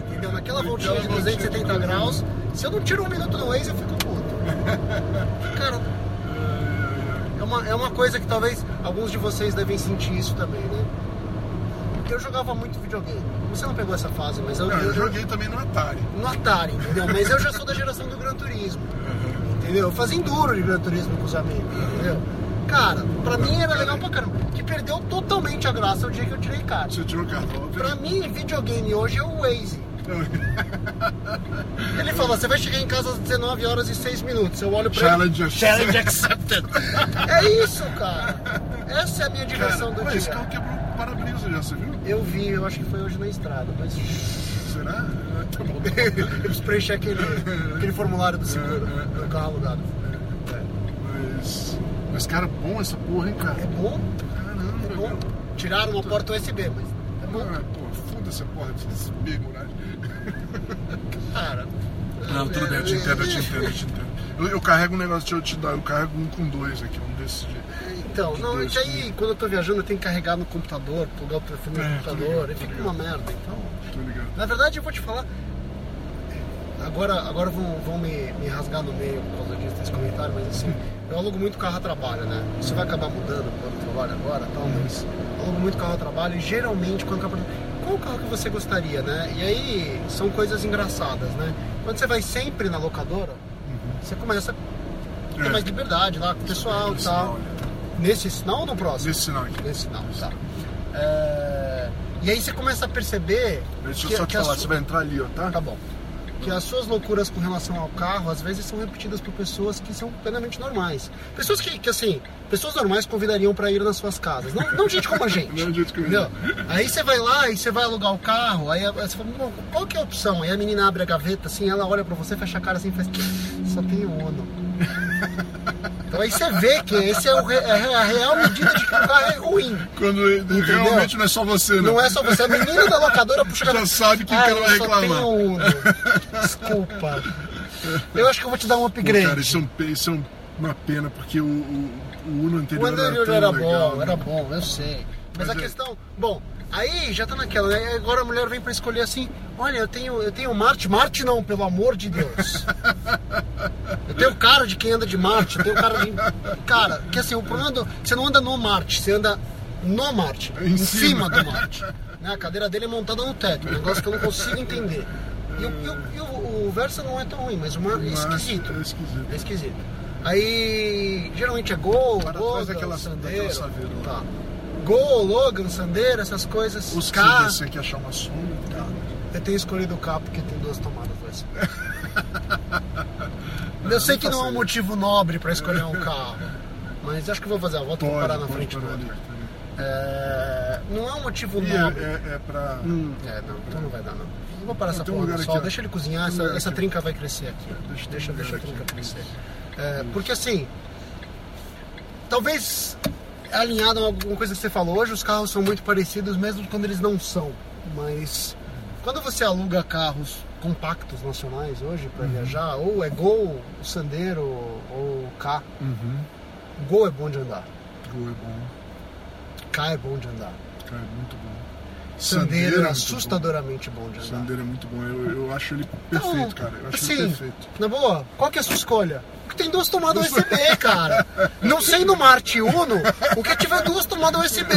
Entendeu? Naquela voltinha de voltinha de 270 curva. graus, se eu não tiro um minuto do Waze, eu fico puto. Cara, é uma, é uma coisa que talvez alguns de vocês devem sentir isso também, né? Porque eu jogava muito videogame. Você não pegou essa fase, mas eu, Não, eu, eu joguei também no Atari. no Atari, entendeu? Mas eu já sou da geração do Gran Turismo, entendeu? Eu fazia enduro de Gran Turismo com os amigos, entendeu? Cara, pra mim era legal pra caramba. Que perdeu totalmente a graça o dia que eu tirei carta. Você tirou cartão. Pra mim, videogame hoje é o Waze. Ele falou, você vai chegar em casa às 19 horas e 6 minutos. Eu olho pra Challenge ele. Challenge accepted. é isso, cara. Essa é a minha Cara, diversão do mas esse dia. carro quebrou o para-brisa já, você viu? Eu vi, eu acho que foi hoje na estrada, mas Será? Tá bom. eu preenchi aquele, aquele formulário do seguro, do carro alugado. Mas, cara, bom essa porra, hein, cara? É bom, Caramba, é bom. meu. Tiraram uma porta USB, mas é bom. Ah, pô, foda essa porra desse big muralha. Cara. Não, tudo bem, eu te entendo, eu te entendo, eu te entendo. Eu, eu carrego um negócio, deixa eu te dar, eu carrego um com dois aqui, um desses de. Então, não, é que aí quando eu tô viajando eu tenho que carregar no computador, plugar o telefone no É, computador, ligado, e fica uma merda. Então, Tô ligado. na verdade eu vou te falar. Agora, agora vão, vão me, me rasgar no meio por causa disso, desse comentário, mas assim, eu alugo muito carro a trabalho, né? Isso vai acabar mudando quando eu trabalho agora tal, mas eu alugo muito carro a trabalho e geralmente quando acaba. Qual o carro que você gostaria, né? E aí são coisas engraçadas, né? Quando você vai sempre na locadora, você começa a ter É. mais liberdade lá com o pessoal e tal. sinal, né? Nesse sinal ou no próximo? Nesse sinal aqui. Nesse sinal, tá. É, E aí você começa a perceber. Deixa que- eu só te que falar, su- você vai entrar ali, ó, tá? Tá bom. Que as suas loucuras com relação ao carro, às vezes são repetidas por pessoas que são plenamente normais. Pessoas que, que assim, pessoas normais convidariam pra ir nas suas casas. Não, não gente como a gente. Não gente como a entendeu? Aí você vai lá e você vai alugar o carro, aí você fala, "Bom, qual que é a opção? Aí a menina abre a gaveta assim, ela olha pra você, fecha a cara assim e faz, só tem o Uno. Então aí você vê que esse é, o re- é a real medida de que o carro é ruim. Quando realmente não é só você, né? Não é só você, a menina da locadora puxa Já sabe quem Ah, que ela vai reclamar. tenho. Desculpa. Eu acho que eu vou te dar um Pô, upgrade. cara, isso é, um, isso é um- uma pena, porque o, o, o Uno O anterior, anterior tão era legal, bom, né? era bom, eu sei. Mas, Mas a é- questão. Bom, aí já tá naquela, né? Agora a mulher vem pra escolher assim: olha, eu tenho, eu tenho Marte. Marte não, pelo amor de Deus. Eu tenho cara de quem anda de Marte, eu tenho cara de. Cara, que assim, o problema do. Você não anda no Marte, você anda no Marte, Em em, cima. cima. do Marte. Né? A cadeira dele é montada no teto, um negócio que eu não consigo entender. E, o, e e o- o Versa não é tão ruim, mas o Mar é Mas esquisito. É esquisito. É esquisito. Aí, geralmente é Gol, Para trás daquela- Sandero. daquela saveira lá. Tá. Gol, Logan, Sandero, essas coisas. Os que K. você quer achar uma sombra, tá? Eu tenho escolhido o K porque tem duas tomadas. Eu sei que não é um motivo nobre pra escolher um carro. Mas acho que eu vou fazer a volta e vou parar na frente do outro. tá É, Não é um motivo. E nobre. é, é, é pra... Hum, é, não, então não vai dar não. Eu vou parar essa tem um porra lugar sol, aqui, deixa ele cozinhar, essa, essa trinca vai crescer aqui. Deixa- Deixa, deixa, a trinca aqui. crescer. É, porque assim, talvez alinhado a alguma coisa que você falou, hoje os carros são muito parecidos mesmo quando eles não são. Mas quando você aluga carros compactos nacionais hoje para Uhum. viajar, ou é Gol, o Sandero ou o K, Uhum. Gol é bom de andar, Gol é bom. K é bom de andar. Cara, é muito bom. Sandero é é assustadoramente bom, de bom. andar. Sandero é muito bom. Eu, eu acho ele perfeito, Então, cara. Eu acho assim, ele perfeito. Na boa, qual que é a sua escolha? Porque tem duas tomadas USB, cara. Não sendo Marte Uno, o que tiver duas tomadas USB.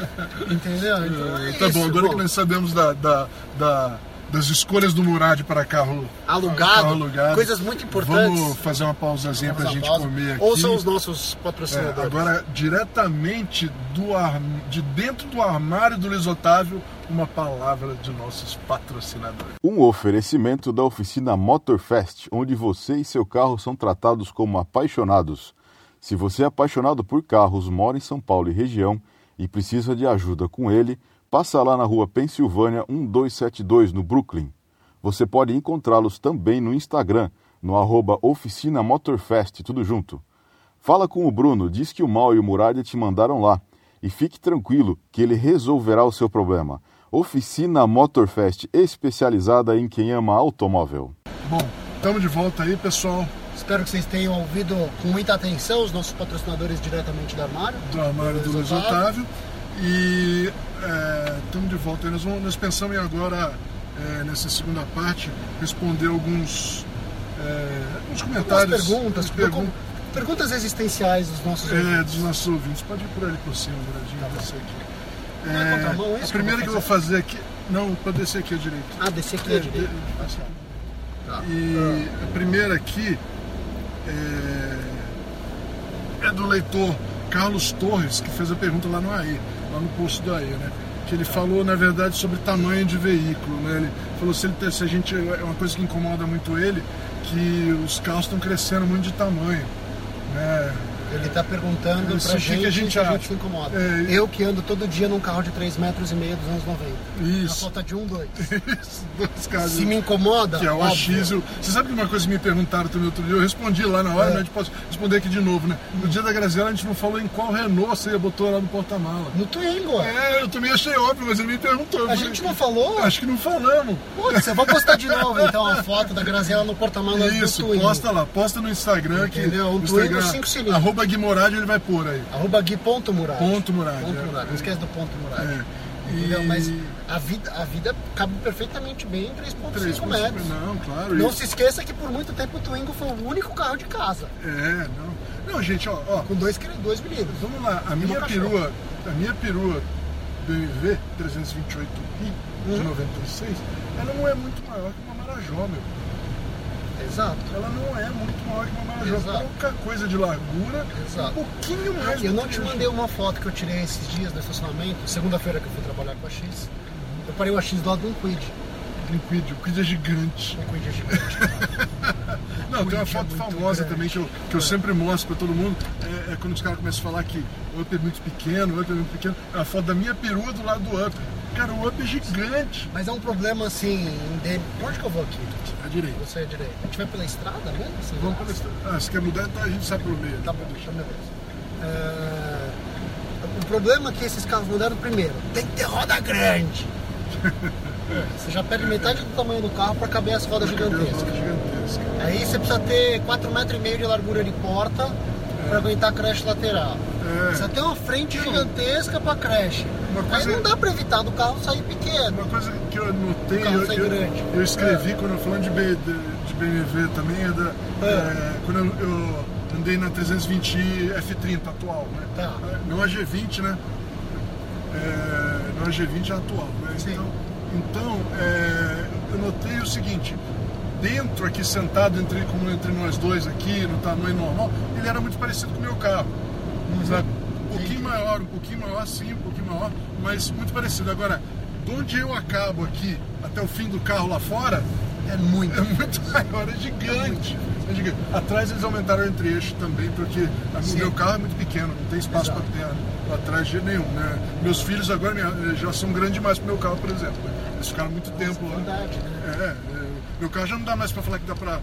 Entendeu? Então é Tá isso, bom, agora que nós sabemos da, da, da- das escolhas do Murad para carro Alugado, carro alugado, coisas muito importantes. Vamos fazer uma pausazinha pra Vamos à gente pausa. comer aqui. Ouçam os nossos É, patrocinadores. agora, diretamente do ar... de dentro do armário do Luiz Otávio, uma palavra de nossos patrocinadores. Um oferecimento da oficina Motorfest, onde você e seu carro são tratados como apaixonados. Se você é apaixonado por carros, mora em São Paulo e região e precisa de ajuda com ele, passa lá na rua Pensilvânia 1272, no Brooklyn. Você pode encontrá-los também no Instagram, no arroba Oficina Motorfest, tudo junto. Fala com o Bruno, diz que o Mal e o Muralha te mandaram lá. E fique tranquilo que ele resolverá o seu problema. Oficina Motorfest, especializada em quem ama automóvel. Bom, estamos de volta aí, pessoal, Espero que vocês tenham ouvido com muita atenção os nossos patrocinadores diretamente do armário. do armário do Luiz Otávio. E estamos de volta. Nós, vamos, nós pensamos em agora, é, nessa segunda parte, responder alguns, é, alguns comentários. perguntas, algumas perguntas perguntas existenciais dos nossos é, ouvintes. dos nossos ouvintes. Pode ir por ali por cima, aqui. Tá Não é contramão isso a primeira que eu vou fazer aqui. Não, para descer aqui à direita. Ah, descer aqui à direita. de- aqui. Tá. E a primeira aqui é, é do leitor Carlos Torres, que fez a pergunta lá no AI, lá no posto do AI, né? Que ele falou, na verdade, sobre tamanho de veículo, né? Ele falou se, ele, se a gente. É uma coisa que incomoda muito ele, que os carros estão crescendo muito de tamanho. Né? Ele tá perguntando Isso, que gente que a gente se a acha? gente se incomoda. É, Eu que ando todo dia num carro de 3 metros e meio dos anos 90. Na Isso. falta de um, dois. Isso, dois casos. Se me incomoda, Que é o óbvio. AX. e o- Você sabe que uma coisa que me perguntaram também outro dia? Eu respondi lá na hora, É. mas a gente pode responder aqui de novo, né? No dia da Graziela a gente não falou em qual Renault você botou lá no porta-mala. No Twingo, é. É, eu também achei óbvio, mas ele me perguntou. A gente não falou? Acho que não falamos. Putz, eu vou postar de novo então a foto da Graziela no porta-malas do Isso, Twingo. posta lá, posta no Instagram. Que, Entendeu? Um no Twingo cinco cilindros. Arroba Gui Moradi, ele vai pôr aí. Arroba Gui.murad. Ponto Murad. Ponto é. Murad. Não esquece do ponto Murad. É. E- Mas a vida, a vida cabe perfeitamente bem em 3.5 Três, metros. Não, claro. Não isso. se esqueça que por muito tempo o Twingo foi o único carro de casa. É, não. Não, gente, ó, ó. Com dois, dois milímetros. Vamos lá, a minha perua, a minha perua BMW 328i de Hum. 96, ela não é muito maior que uma Marajó, meu. Exato. Ela não é muito maior que uma Marajó. Exato. Pouca coisa de largura, Exato. um pouquinho mais Eu do não te mandei uma foto que eu tirei esses dias no estacionamento, segunda-feira que eu fui trabalhar com a X. Eu parei o AX do lado de um Quid. Um Quid, o Quid é gigante. Um Quid é gigante. Não, tem uma é foto muito famosa grande. também que eu, que eu sempre mostro pra todo mundo. É, é quando os caras começam a falar que o Up é muito pequeno, o Up é muito pequeno. É a foto da minha perua do lado do Up. Cara, o Up é gigante. Mas é um problema assim. De... Por onde que eu vou aqui? À direita. Você é direito. A gente vai pela estrada mesmo? Assim, Vamos pela estrada. Ah, se quer mudar, então a gente sai pelo meio. Tá bom, deixa beleza. É, O problema é que esses carros mudaram primeiro. Tem que ter roda grande. Você já perde metade do tamanho do carro para caber as rodas gigantescas. Aí você precisa ter 4,5 metros e meio de largura de porta pra aguentar a creche lateral. É. Precisa ter uma frente gigantesca pra creche. Coisa- Aí não dá pra evitar do carro sair pequeno. Uma coisa que eu notei, eu, eu, grande. eu escrevi quando eu falando de, B- de, de BMW também, é da, É. é, quando eu, eu andei na 320 F30 atual, né? Tá. Não a G20, né? É, não a G20 é atual, né? Então, então é, eu notei o seguinte, dentro aqui sentado entre, como entre nós dois aqui, no tamanho normal, ele era muito parecido com o meu carro. Sabe? Um pouquinho maior, um pouquinho maior sim, um pouquinho maior, mas muito parecido. Agora, de onde eu acabo aqui até o fim do carro lá fora, É muito. é muito maior, é gigante. É gigante. Atrás eles aumentaram o entre-eixo também, porque o meu carro é muito pequeno, não tem espaço para perna pra trás de nenhum. Né? Meus filhos agora né, já são grandes demais pro meu carro, por exemplo. Eles ficaram muito tempo lá. Verdade, né? É, é, meu carro já não dá mais para falar que dá para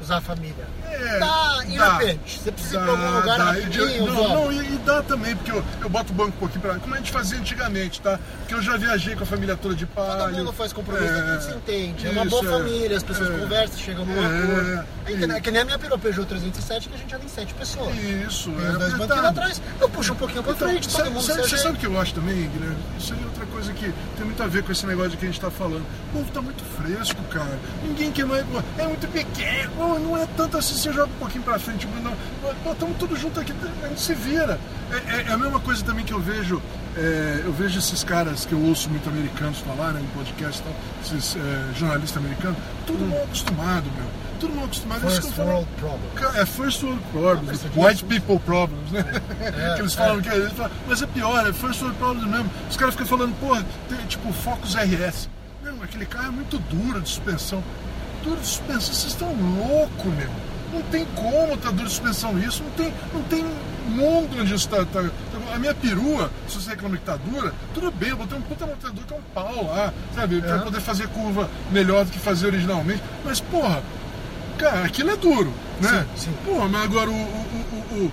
Usar a família. é, Dá, e dá. repente? Você precisa ir pra algum lugar dá. rapidinho, E não, não, e, e dá também, porque eu, eu boto o banco um pouquinho pra lá, como a gente fazia antigamente, tá? Porque eu já viajei com a família toda de palio. Todo mundo faz compromisso, É, todo mundo se entende. É uma isso, boa é. família, as pessoas É. conversam, chegam num É, acordo. É que, isso. é que nem a minha pirou Peugeot 307, que a gente já tem sete pessoas. Isso, Tem é dois banquinhos atrás, eu puxo um pouquinho pra Então, frente, todo sabe, mundo sabe, você sabe o que eu acho também, Guilherme? Isso aí é outra coisa que tem muito a ver com esse negócio de que a gente tá falando. O povo tá muito fresco, cara. Ninguém quer mais. É muito pequeno, pô, não é tanto assim, você joga um pouquinho pra frente, não. Pô, estamos todos juntos aqui, a gente se vira. É, é- é a mesma coisa também que eu vejo. é, eu vejo esses caras que eu ouço muito americanos falar, né, em podcast tal, esses é, jornalistas americanos, tudo mal acostumado, meu. Tudo mal acostumado. First ficam falando- world problem. Cara, É first world problems, white disse- people problems, né? É, que eles é. falam que é, eles falam, mas é pior, é first world problems mesmo. Os caras ficam falando, pô, tem tipo Focus RS. Não, aquele carro é muito duro de suspensão. Duro de suspensão, vocês estão loucos, meu. Não tem como tá de suspensão isso, não tem, não tem mundo onde isso tá, tá- tá- A minha perua, se você reclama que tá dura, tudo bem, eu botei um puta amortecedor que é um pau lá, sabe? Pra É. poder fazer curva melhor do que fazer originalmente. Mas, porra, Cara, aquilo é duro, né? Sim, sim. Pô, mas agora o, o- o- o-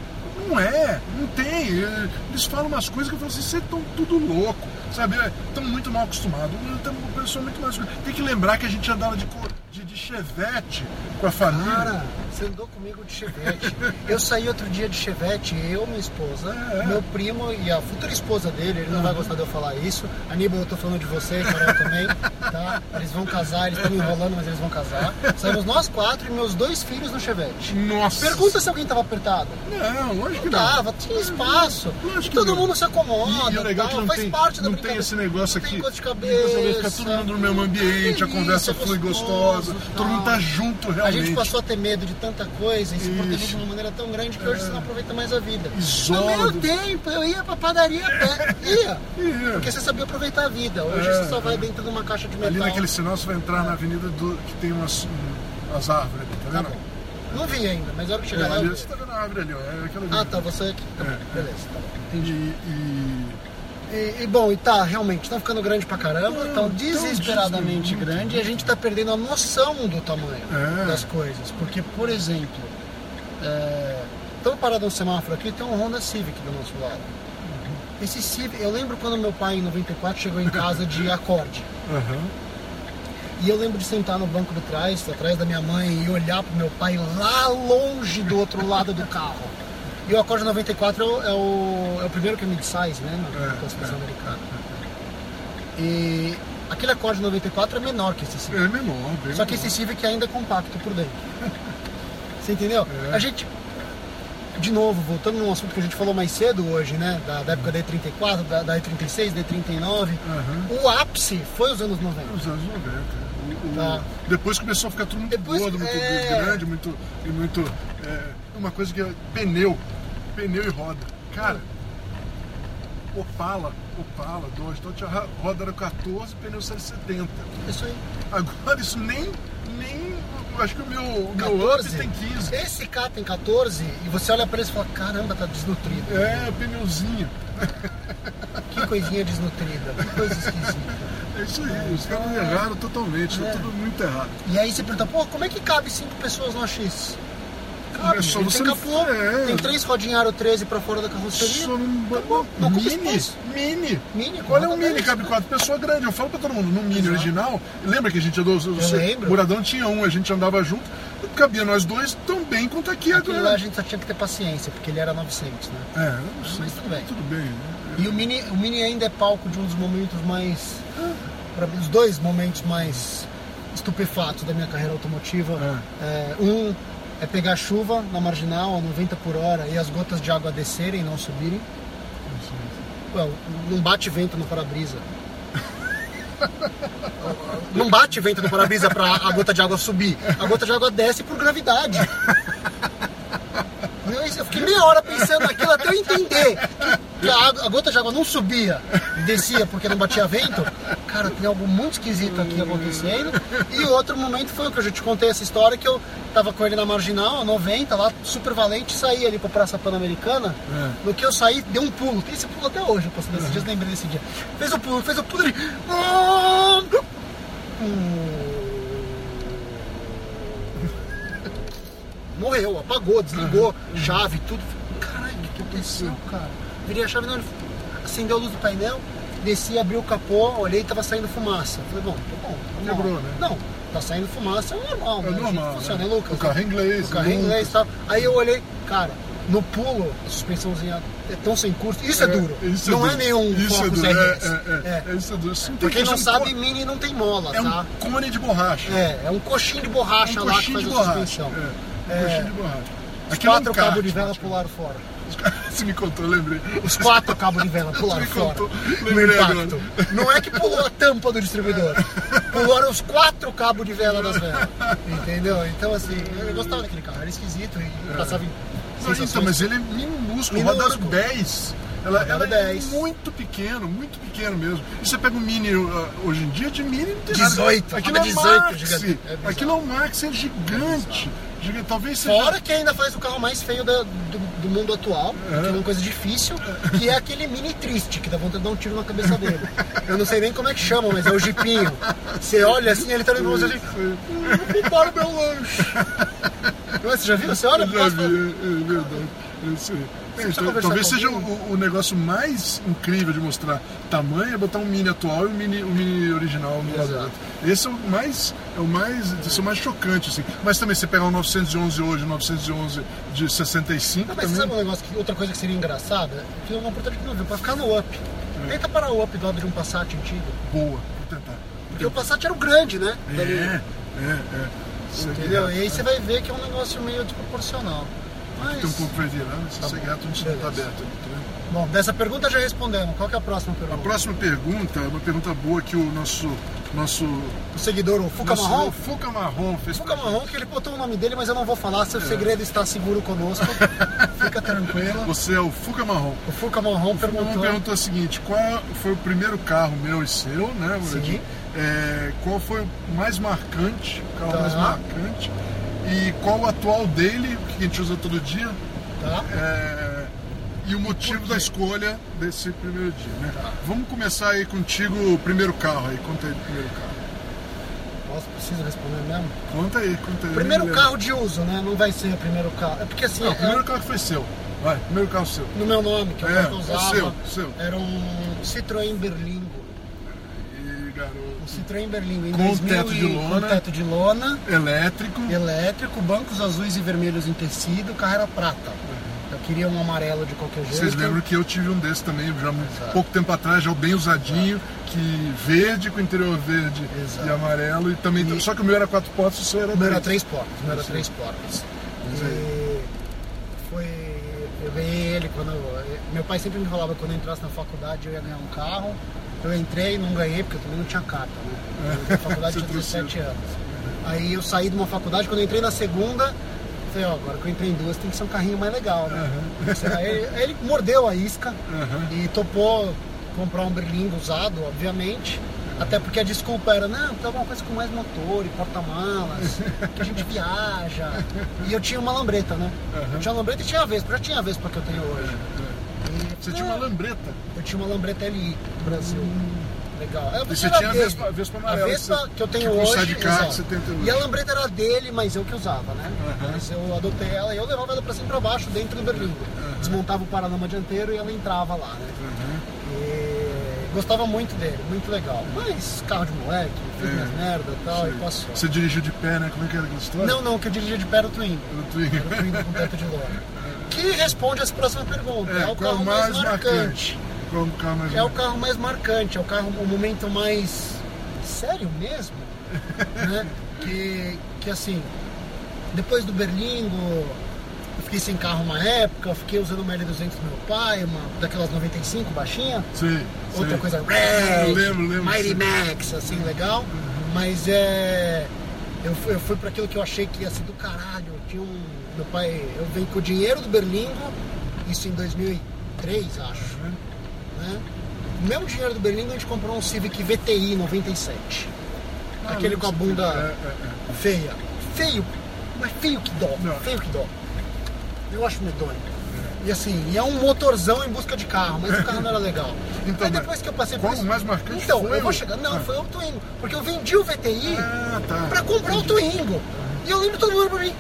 Não é, não tem. É, Eles falam umas coisas que eu falo assim, vocês estão tudo louco, sabe? Estão muito mal acostumados. Uma pessoa muito mais. Tem que lembrar que a gente andava de, co- de, de chevette com a família. Cara, você andou comigo de chevette. Eu saí outro dia de chevette, eu, minha esposa, É. meu primo e a futura esposa dele, ele não vai gostar de eu falar isso. Aníbal, eu tô falando de você, Carol também, tá? Eles vão casar, eles estão me enrolando, mas eles vão casar. Saímos nós quatro e meus dois filhos no chevette. Nossa! Pergunta se alguém tava apertado. Não, lógico que Não tava, tinha espaço. Lógico que Todo não. mundo se acomoda. E, e o legal é que não faz tem, parte da não tem esse negócio Não aqui. Tem de cabeça. Fica todo mundo no mesmo ambiente, a delícia, conversa flui gostosa, todo mundo tá junto A realmente. gente passou a ter medo de tanta coisa e se proteger Isso. de uma maneira tão grande que hoje você não aproveita mais a vida. Isola No meu tempo, eu ia pra padaria a pé. Ia. Ia. Porque você sabia aproveitar a vida. Hoje É, você só vai é. dentro de uma caixa de metal. Ali naquele sinal você vai entrar na avenida do, que tem umas, umas árvores ali, tá Tá vendo? bom. Não vi ainda, mas na hora que É, chegar lá. ali, eu... você tá vendo a árvore ali, ó. É. Ah, tá, você aqui. Tá É. Beleza, tá bom. E, e- E, e, bom, e tá, realmente, tá ficando grande pra caramba, tão tão desesperadamente grande e a gente tá perdendo a noção do tamanho É. das coisas. Porque, por exemplo, estamos parados no semáforo aqui, tem um Honda Civic do nosso lado. Esse Civic, eu lembro quando meu pai, em 94, chegou em casa de acorde. Aham. E eu lembro de sentar no banco de trás, atrás da minha mãe, e olhar pro meu pai lá longe do outro lado do carro. E o Accord 94 é o, é o, é o primeiro que é mid-size, né, na É, classificação é. americana. E aquele Accord 94 é menor que esse Civic. É menor, bem Só que menor. esse Civic ainda é compacto por dentro. Você entendeu? É. A gente, de novo, voltando num assunto que a gente falou mais cedo hoje, né, da, da época da E34, da, da E36, da E39, Aham. o ápice foi os anos 90. Nos anos 90. O- o- Tá. Depois começou a ficar tudo muito Depois- gordo, muito é. grande, muito. Muito é, uma coisa que é pneu. Pneu e roda. Cara, Opala, Opala, Dodge, Dodge, a roda era 14, pneu 170. Isso aí. Agora isso nem. nem acho que o meu, o meu Up 14? tem 15. Esse carro tem 14 e você olha pra ele e fala, caramba, tá desnutrido. É, pneuzinho. Que coisinha desnutrida, que coisa esquisita. É isso aí, os caras erraram totalmente, É. tudo muito errado. E aí você pergunta, pô, como é que cabe cinco pessoas no AX? Cabe, É só você capô, é. tem três rodinhas aro 13 pra fora da carroceria. Só não, Acabou, não mini, mini. Mini, Olha um mini, cabe quatro pessoas grande. Eu falo pra todo mundo, no mini Exato. original, lembra que a gente andou, o. Muradão tinha um, a gente andava junto, cabia nós dois tão bem quanto aqui Aquilo lá a agora. gente só tinha que ter paciência, porque ele era 900, né? É, eu não sei. Mas tudo bem. Tudo bem. E o Mini, o Mini ainda é palco de um dos momentos mais. Mim, os dois momentos mais estupefatos da minha carreira automotiva. É, um é pegar chuva na marginal a 90 por hora e as gotas de água descerem e não subirem. Well, não bate vento no para-brisa. Não bate vento no para-brisa para a gota de água subir. A gota de água desce por gravidade. Eu fiquei meia hora pensando naquilo até eu entender que a, água- a gota de água não subia e descia porque não batia vento. Cara, tem algo muito esquisito aqui acontecendo. E outro momento foi o que eu já te contei essa história que eu tava com ele na marginal, a 90, lá, super valente, saí ali pra Praça Pan-Americana. No que eu saí, deu um pulo. Tem esse pulo até hoje, eu posso desses dias, lembrei desse dia. Fez o pulo, fez o pulo ele. Morreu, apagou, desligou, chave, tudo. Caralho, o que aconteceu, cara? Virei a chave, não, ele acendeu a luz do painel, desci, abri o capô, olhei e tava saindo fumaça. Falei, bom, tá bom. tá. Quebrou, né? Não, tá saindo fumaça, é normal, É né? Gente normal, Funciona, né? é Lucas? O carro é inglês, O carro é Lucas. inglês e tal. Aí eu olhei, cara, no pulo, a suspensãozinha é tão sem curso. Isso é, duro. isso não é, duro. nenhum Isso é duro. RS. É, é, é, é, isso é duro. Pra quem não que- sabe, Mini não tem mola, É tá? um cone de borracha. É, é um coxinho de borracha um lá que faz a suspensão. É, um de borracha. Aquilo é um quatro cabos de vela pularam fora. Você me contou, lembrei. Os quatro cabos de vela pularam fora. contou, lembrei impacto. Não é que pulou a tampa do distribuidor. Pularam os quatro cabos de vela das velas. Entendeu? Então, assim, eu gostava daquele carro. Era esquisito e passava em Não, então, mas ele é minúsculo, Minúsculo. rodada 10. Ela, ela é 10. muito pequeno, muito pequeno mesmo. E você pega o Mini uh, hoje em dia, de Mini não tem 18, nada. Aquilo é 18 Maxi. É. Aquilo é um Maxi, é gigante. Talvez seja... Fora que ainda faz o carro mais feio da- do, do mundo atual, que é uma coisa difícil, que é aquele mini triste, que dá vontade de dar um tiro na cabeça dele. Eu não sei nem como é que chama, mas é o jipinho. Você olha assim, ele tá pra você assim, "Hum, roubaram meu lanche. É? Você já viu? Você olha Eu já vi, é, é verdade. Eu sei. É, talvez seja o, o negócio mais incrível de mostrar tamanho é botar um mini atual e um mini, um mini original no Exato. Esse é o mais, é o mais, esse é o mais chocante assim. Mas também você pegar um 911 hoje, um 911 de 65 Não, mas também. sabe um negócio que, outra coisa que seria engraçada? Que é uma oportunidade de não ver, pra ficar no up. Tenta parar o up do lado de um Passat antigo. Boa, vou tentar. Porque o Passat era o grande, né? É, é, é. Entendeu? E aí você vai ver que é um negócio meio desproporcional. Mas, Tem um pouco vai virando, se Tá bom. reto, não aberto. bom, dessa pergunta já respondemos. Qual que é a próxima A pergunta? próxima pergunta é uma pergunta boa que o nosso. nosso O seguidor, o Fuca nosso- Marrom? o Fuca Marrom fez Fuca Marrom, que ele botou o nome dele, mas eu não vou falar, seu segredo está seguro conosco. Fica tranquilo. Você é o Fuca Marrom. O Fuca Marrom Uma perguntou. pergunta o seguinte: qual foi o primeiro carro meu e seu, né? Sim. É, qual foi o mais marcante, o carro Tá. mais marcante? E qual o atual dele, que a gente usa todo dia? Tá? É, e o motivo da escolha desse primeiro dia, né? Tá. Vamos começar aí contigo o primeiro carro aí. Conta aí o primeiro carro. Posso, preciso responder mesmo? Conta aí, conta aí. Primeiro carro de uso, né? Não vai ser o primeiro carro. É porque assim, Não, o é- primeiro carro que foi seu. Vai, primeiro carro seu. no meu nome, que é o É, eu é usava, seu, seu. era um Citroën Berlingo. Um Citroën Berlingo em Com 2000 teto de lona. Com teto de lona. Elétrico. elétrico, bancos azuis e vermelhos em tecido, o carro era prata. Eu queria um amarelo de qualquer jeito. Vocês lembram que eu tive um desse também, já Exato. pouco tempo atrás, já bem usadinho, que verde com interior verde Exato. e amarelo. E também, E- Só que o meu era quatro portas, o seu era O meu era três. portas, o meu era três portas. E foi. Eu ganhei ele quando. eu- meu pai sempre me falava que quando eu entrasse na faculdade eu ia ganhar um carro. Eu entrei e não ganhei, porque eu também não tinha carta, né? Eu na faculdade tinha trouxe 17 anos. Aí eu saí de uma faculdade, quando eu entrei na segunda, falei, ó, agora que eu entrei em duas tem que ser um carrinho mais legal, né? Aí, aí ele mordeu a isca Aham. e topou comprar um berlingo usado, obviamente. Até porque a desculpa era, não, tem alguma coisa com mais motor e porta-malas, que a gente viaja. E eu tinha uma lambreta, né? Eu tinha uma lambreta e tinha a Vespa, já tinha a Vespa que eu tenho hoje. E, Você tinha uma é, lambreta. Tinha uma lambreta LI do Brasil. Legal. A E você era tinha a. Vespa, a Vespa amarela. A Vespa que eu tenho hoje. exato. que você tem até hoje. E a lambreta era dele, mas eu que usava, né? Aham. Mas eu adotei ela e eu levava ela pra cima e pra baixo dentro do berlingo. Desmontava o paranama dianteiro e ela entrava lá, né? Aham. E, Gostava muito dele, muito legal. Mas carro de moleque, fiz É, minhas merda e tal, e passou. Você dirigiu de pé, né? Como é que era aquela história? Não, não, que eu dirigia de pé era o Twingo. No Twingo. Era o Twingo com teto de lona. Que responde essa próxima pergunta. É, o qual carro mais marcante. Qual o carro mais É o carro mais marcante, é o carro, o momento mais sério mesmo, né? Que, que assim, depois do Berlingo, eu fiquei sem carro uma época, eu fiquei usando uma L200 do meu pai, uma daquelas 95 baixinha, Sim, outra sim. coisa É, Red, lembro, lembro. Mighty sim. Max, assim, legal. Mas é. Eu fui, eu fui para aquilo que eu achei que ia ser do caralho. Eu tinha um. Meu pai, eu venho com o dinheiro do Berlingo, isso em 2003, acho. Né? O mesmo dinheiro do Berlingo a gente comprou um Civic VTI 97. Ah, Aquele com a bunda É, é, feia. Feio, mas feio que dó. Não. Feio que dó. Eu acho medonho. E assim, e é um motorzão em busca de carro, mas o carro não era legal. Então, Aí depois que eu passei por isso. mais marcante Então, foi eu vou chegar. Não, Ah. foi o Twingo. Porque eu vendi o VTI é. Ah, tá. pra comprar o Twingo. E eu lembro todo mundo pra mim.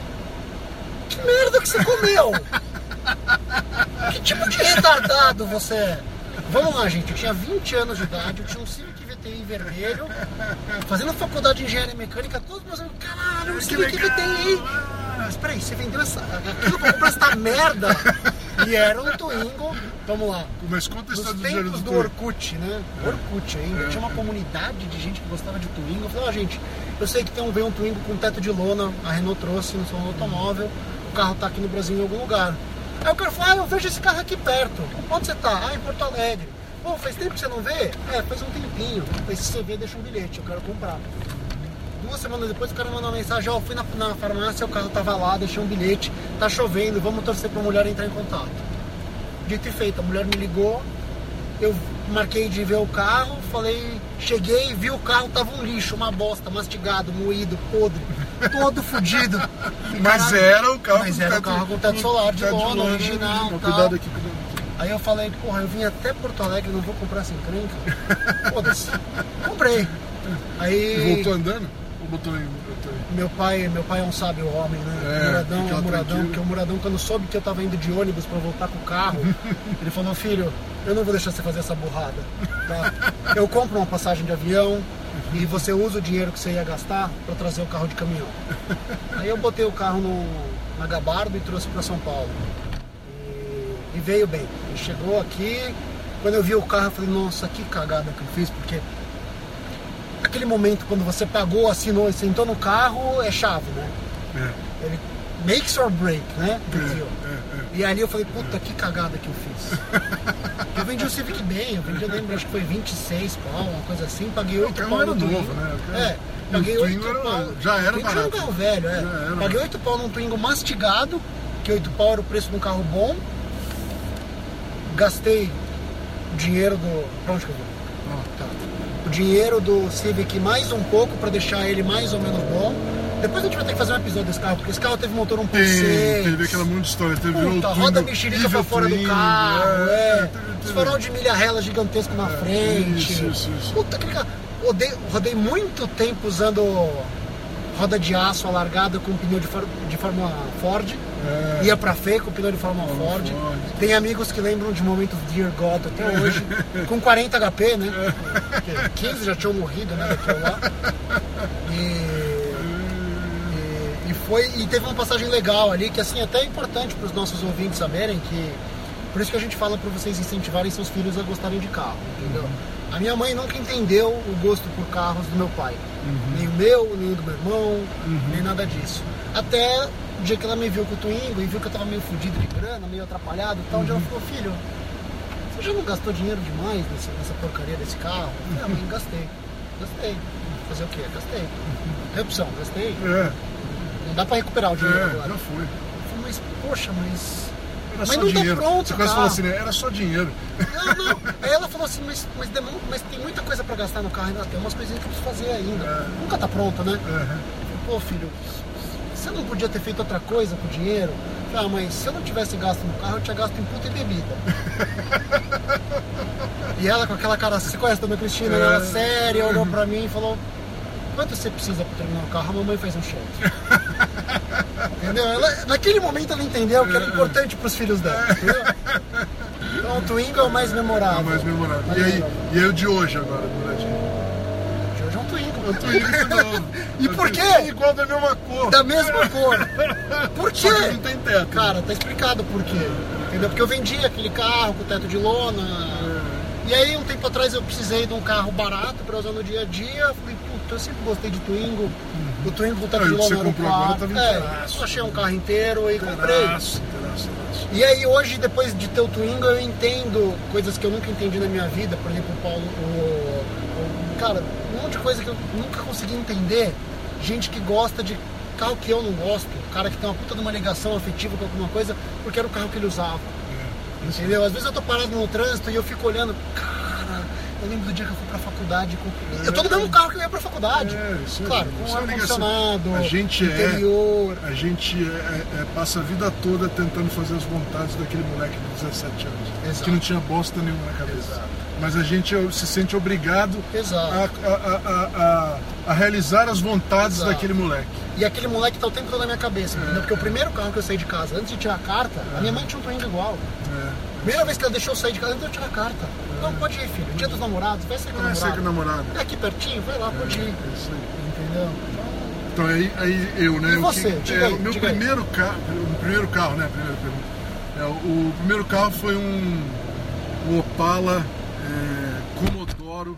Que merda que você comeu? que tipo de retardado você é? Vamos lá, gente. Eu tinha 20 anos de idade, eu tinha um Civic VTI vermelho, fazendo faculdade de engenharia mecânica, todos meus amigos, caralho, um Civic. VTI. Mas peraí, você vendeu essa, aquilo pra comprar essa merda? E era um Twingo, vamos lá. Mas conta a Nos história do dinheiro tempos do do. Orkut, né? Orkut ainda. Tinha uma comunidade de gente que gostava de Twingo. Eu falei, ó, gente, eu sei que tem um, veio um Twingo com teto de lona, a Renault trouxe no salão automóvel, o carro tá aqui no Brasil em algum lugar. Aí o cara falou, ah, eu vejo esse carro aqui perto. Onde você tá? Ah, em Porto Alegre. Pô, faz tempo que você não vê? É, faz um tempinho. Falei, se você vê, deixa um bilhete, eu quero comprar. Duas semanas depois o cara mandou uma mensagem, ó, fui na, na farmácia, o carro tava lá, deixei um bilhete, tá chovendo, vamos torcer pra mulher entrar em contato. Dito e feito, a mulher me ligou, eu marquei de ver o carro, falei, cheguei, vi o carro, tava um lixo, uma bosta, mastigado, moído, podre, todo fudido. Mas Caralho, era o carro Mas era o carro com teto solar de lona, original, Cuidado tal. aqui, cuidado. Aí eu falei, porra, eu vim até Porto Alegre, não vou comprar essa encrenca. Foda-se. Comprei. Aí. E voltou andando? Ou botou Meu pai, meu pai é um sábio homem, né? É, Muradão Muradão, porque o Muradão, quando soube que eu tava indo de ônibus pra voltar com o carro, ele falou, filho, eu não vou deixar você fazer essa burrada. Tá? Eu compro uma passagem de avião e você usa o dinheiro que você ia gastar pra trazer o carro de caminhão. Aí eu botei o carro no, na Gabardo e trouxe pra São Paulo. E, e veio bem. E chegou aqui, quando eu vi o carro, eu falei, nossa, que cagada que eu fiz, porque aquele momento quando você pagou, assinou e sentou no carro é chave, né? É, Ele makes or break, né? Diziam. é, é. E ali eu falei, puta, que cagada que eu fiz. eu vendi o Civic bem, eu vendi, eu lembro, acho que foi 26 pau, uma coisa assim, paguei 8 carro pau era no novo, né? O carro- É, paguei o 8 Twingo era- pau. já era o Twingo barato. um carro velho, é. Era. Paguei 8 pau num Twingo mastigado, que 8 pau era o preço de um carro bom. Gastei o dinheiro do. Pra onde que eu vou? Tá. O dinheiro do Civic mais um pouco pra deixar ele mais ou menos bom. Depois a gente vai ter que fazer um episódio desse carro, porque esse carro teve motor 1.6. Tem, teve aquela monte de história. Teve Puta, o roda mexerica pra fora do carro, é. teve- Os teve- farol de milha rela gigantesco na frente. isso, isso, isso. Puta, aquele carro. Rodei, rodei muito tempo usando roda de aço alargada com pneu de, for, de Fórmula Ford. É. Ia pra Fê com pneu de Fórmula Ford. Ford. Tem amigos que lembram de momentos Dear God até hoje, com 40 HP, né? Porque 15 já tinham morrido, né? Daquilo lá. E foi e teve uma passagem legal ali que assim até é importante para os nossos ouvintes saberem que por isso que a gente fala para vocês incentivarem seus filhos a gostarem de carro, entendeu? A minha mãe nunca entendeu o gosto por carros do meu pai, nem o meu, nem o do meu irmão, nem nada disso. Até o dia que ela me viu com o Twingo e viu que eu tava meio fudido de grana, meio atrapalhado, e tal, onde ela falou filho, você já não gastou dinheiro demais nessa, nessa porcaria desse carro? Eu falei, "Ah, mãe, gastei, gastei. Fazer o quê? Gastei. Tem opção, gastei. É, Não dá pra recuperar o dinheiro é, agora. já foi. Eu falei, mas poxa, mas. Era Mas só não tá dinheiro. pronto Você carro. falou assim, né? Era só dinheiro. Não, não. Aí ela falou assim, mas, mas, demora- mas tem muita coisa pra gastar no carro ainda, tem umas coisinhas que eu preciso fazer ainda. É. Nunca tá pronta, né? É. Pô, filho, você não podia ter feito outra coisa com o dinheiro? Ah, mas se eu não tivesse gasto no carro, eu tinha gasto em puta e bebida. e ela com aquela cara, você conhece a dona Cristina, né? ela É. séria, olhou pra mim e falou, quanto você precisa pra terminar o carro? A mamãe faz um cheque. Entendeu? Ela- naquele momento ela entendeu que era importante pros filhos dela. Entendeu? Então o Twingo é o mais É memorável. o mais memorável. Mais E aí, e aí o de hoje agora, Muradinho? De hoje é um Twingo. O Twingo de novo. E Eu por quê? é Igual da mesma cor. Da mesma cor. Por quê? Só que não tem teto. Cara, tá explicado por quê. Entendeu? Porque eu vendi aquele carro com teto de lona. E aí, um tempo atrás, eu precisei de um carro barato pra usar no dia a dia. Falei, puta, eu sempre gostei de Twingo. O Twingo o que você lona era o comprou agora carro. tava É, eu achei um carro inteiro e comprei. E aí hoje, depois de ter o Twingo, eu entendo coisas que eu nunca entendi na minha vida. Por exemplo, o Paulo. O, o- cara, um monte de coisa que eu nunca consegui entender. Gente que gosta de carro que eu não gosto. Cara que tem uma puta de uma ligação afetiva com alguma coisa, porque era o carro que ele usava. Entendeu? Às vezes eu tô parado no trânsito e eu fico olhando, cara, eu lembro do dia que eu fui pra faculdade com. Eu tô no mesmo carro que eu ia pra faculdade. É, isso claro, com Isso é ar-condicionado, A gente é- interior. A gente é- é- passa a vida toda tentando fazer as vontades daquele moleque de 17 anos. Exato. Que não tinha bosta nenhuma na cabeça. Mas a gente é- se sente obrigado Exato. a, a- a- a- realizar as vontades Exato. daquele moleque. E aquele moleque tá o tempo todo na minha cabeça? Porque o primeiro carro que eu saí de casa, antes de tirar a carta, a minha mãe tinha um Twingo igual. É. Primeira vez que ela deixou eu sair de casa, antes de eu tirar a carta. Não, pode ir, filho. Dia dos namorados, vai sair com o Vai sair com o namorado. namorado. É aqui pertinho, vai lá, pode ir. É isso aí. Entendeu? Então aí, aí eu, né? E você? que- Diga é, aí, meu diga aí. primeiro carro, o primeiro carro, né? Primeira pergunta. É, o, primeiro carro foi um, um Opala é, Commodoro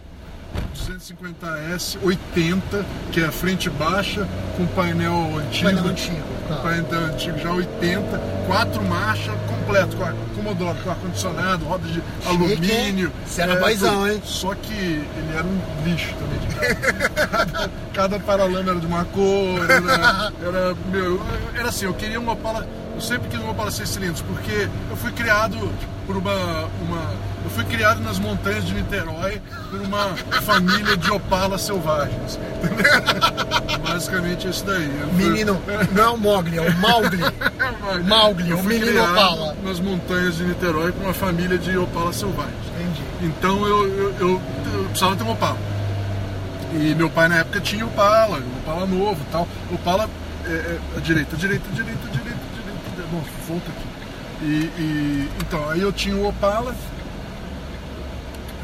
250S 80, que é a frente baixa, com painel antigo. Painel antigo, tá. Painel antigo já 80, quatro marchas, completo, com a Commodoro, com ar-condicionado, roda de alumínio. Você era paizão, foi- hein? Só que ele era um lixo também cada, cada paralama era de uma cor, era, era, meu, era assim, eu queria uma Opala, eu sempre quis uma Opala 6 cilindros, porque eu fui criado por uma, uma fui criado nas montanhas de Niterói por uma família de Opalas selvagens. Basicamente é isso daí. Fui- Menino, não é o Mogli, é o Maugli. Mowgli, Eu o menino Opala. nas montanhas de Niterói com uma família de Opalas selvagens. Entendi. Então eu, eu, eu- eu precisava ter um Opala. E meu pai na época tinha Opala, Opala novo e tal. Opala é, é, a direita, direita, direita, direita, direita. Bom, volta aqui. E, e- então, aí eu tinha o Opala.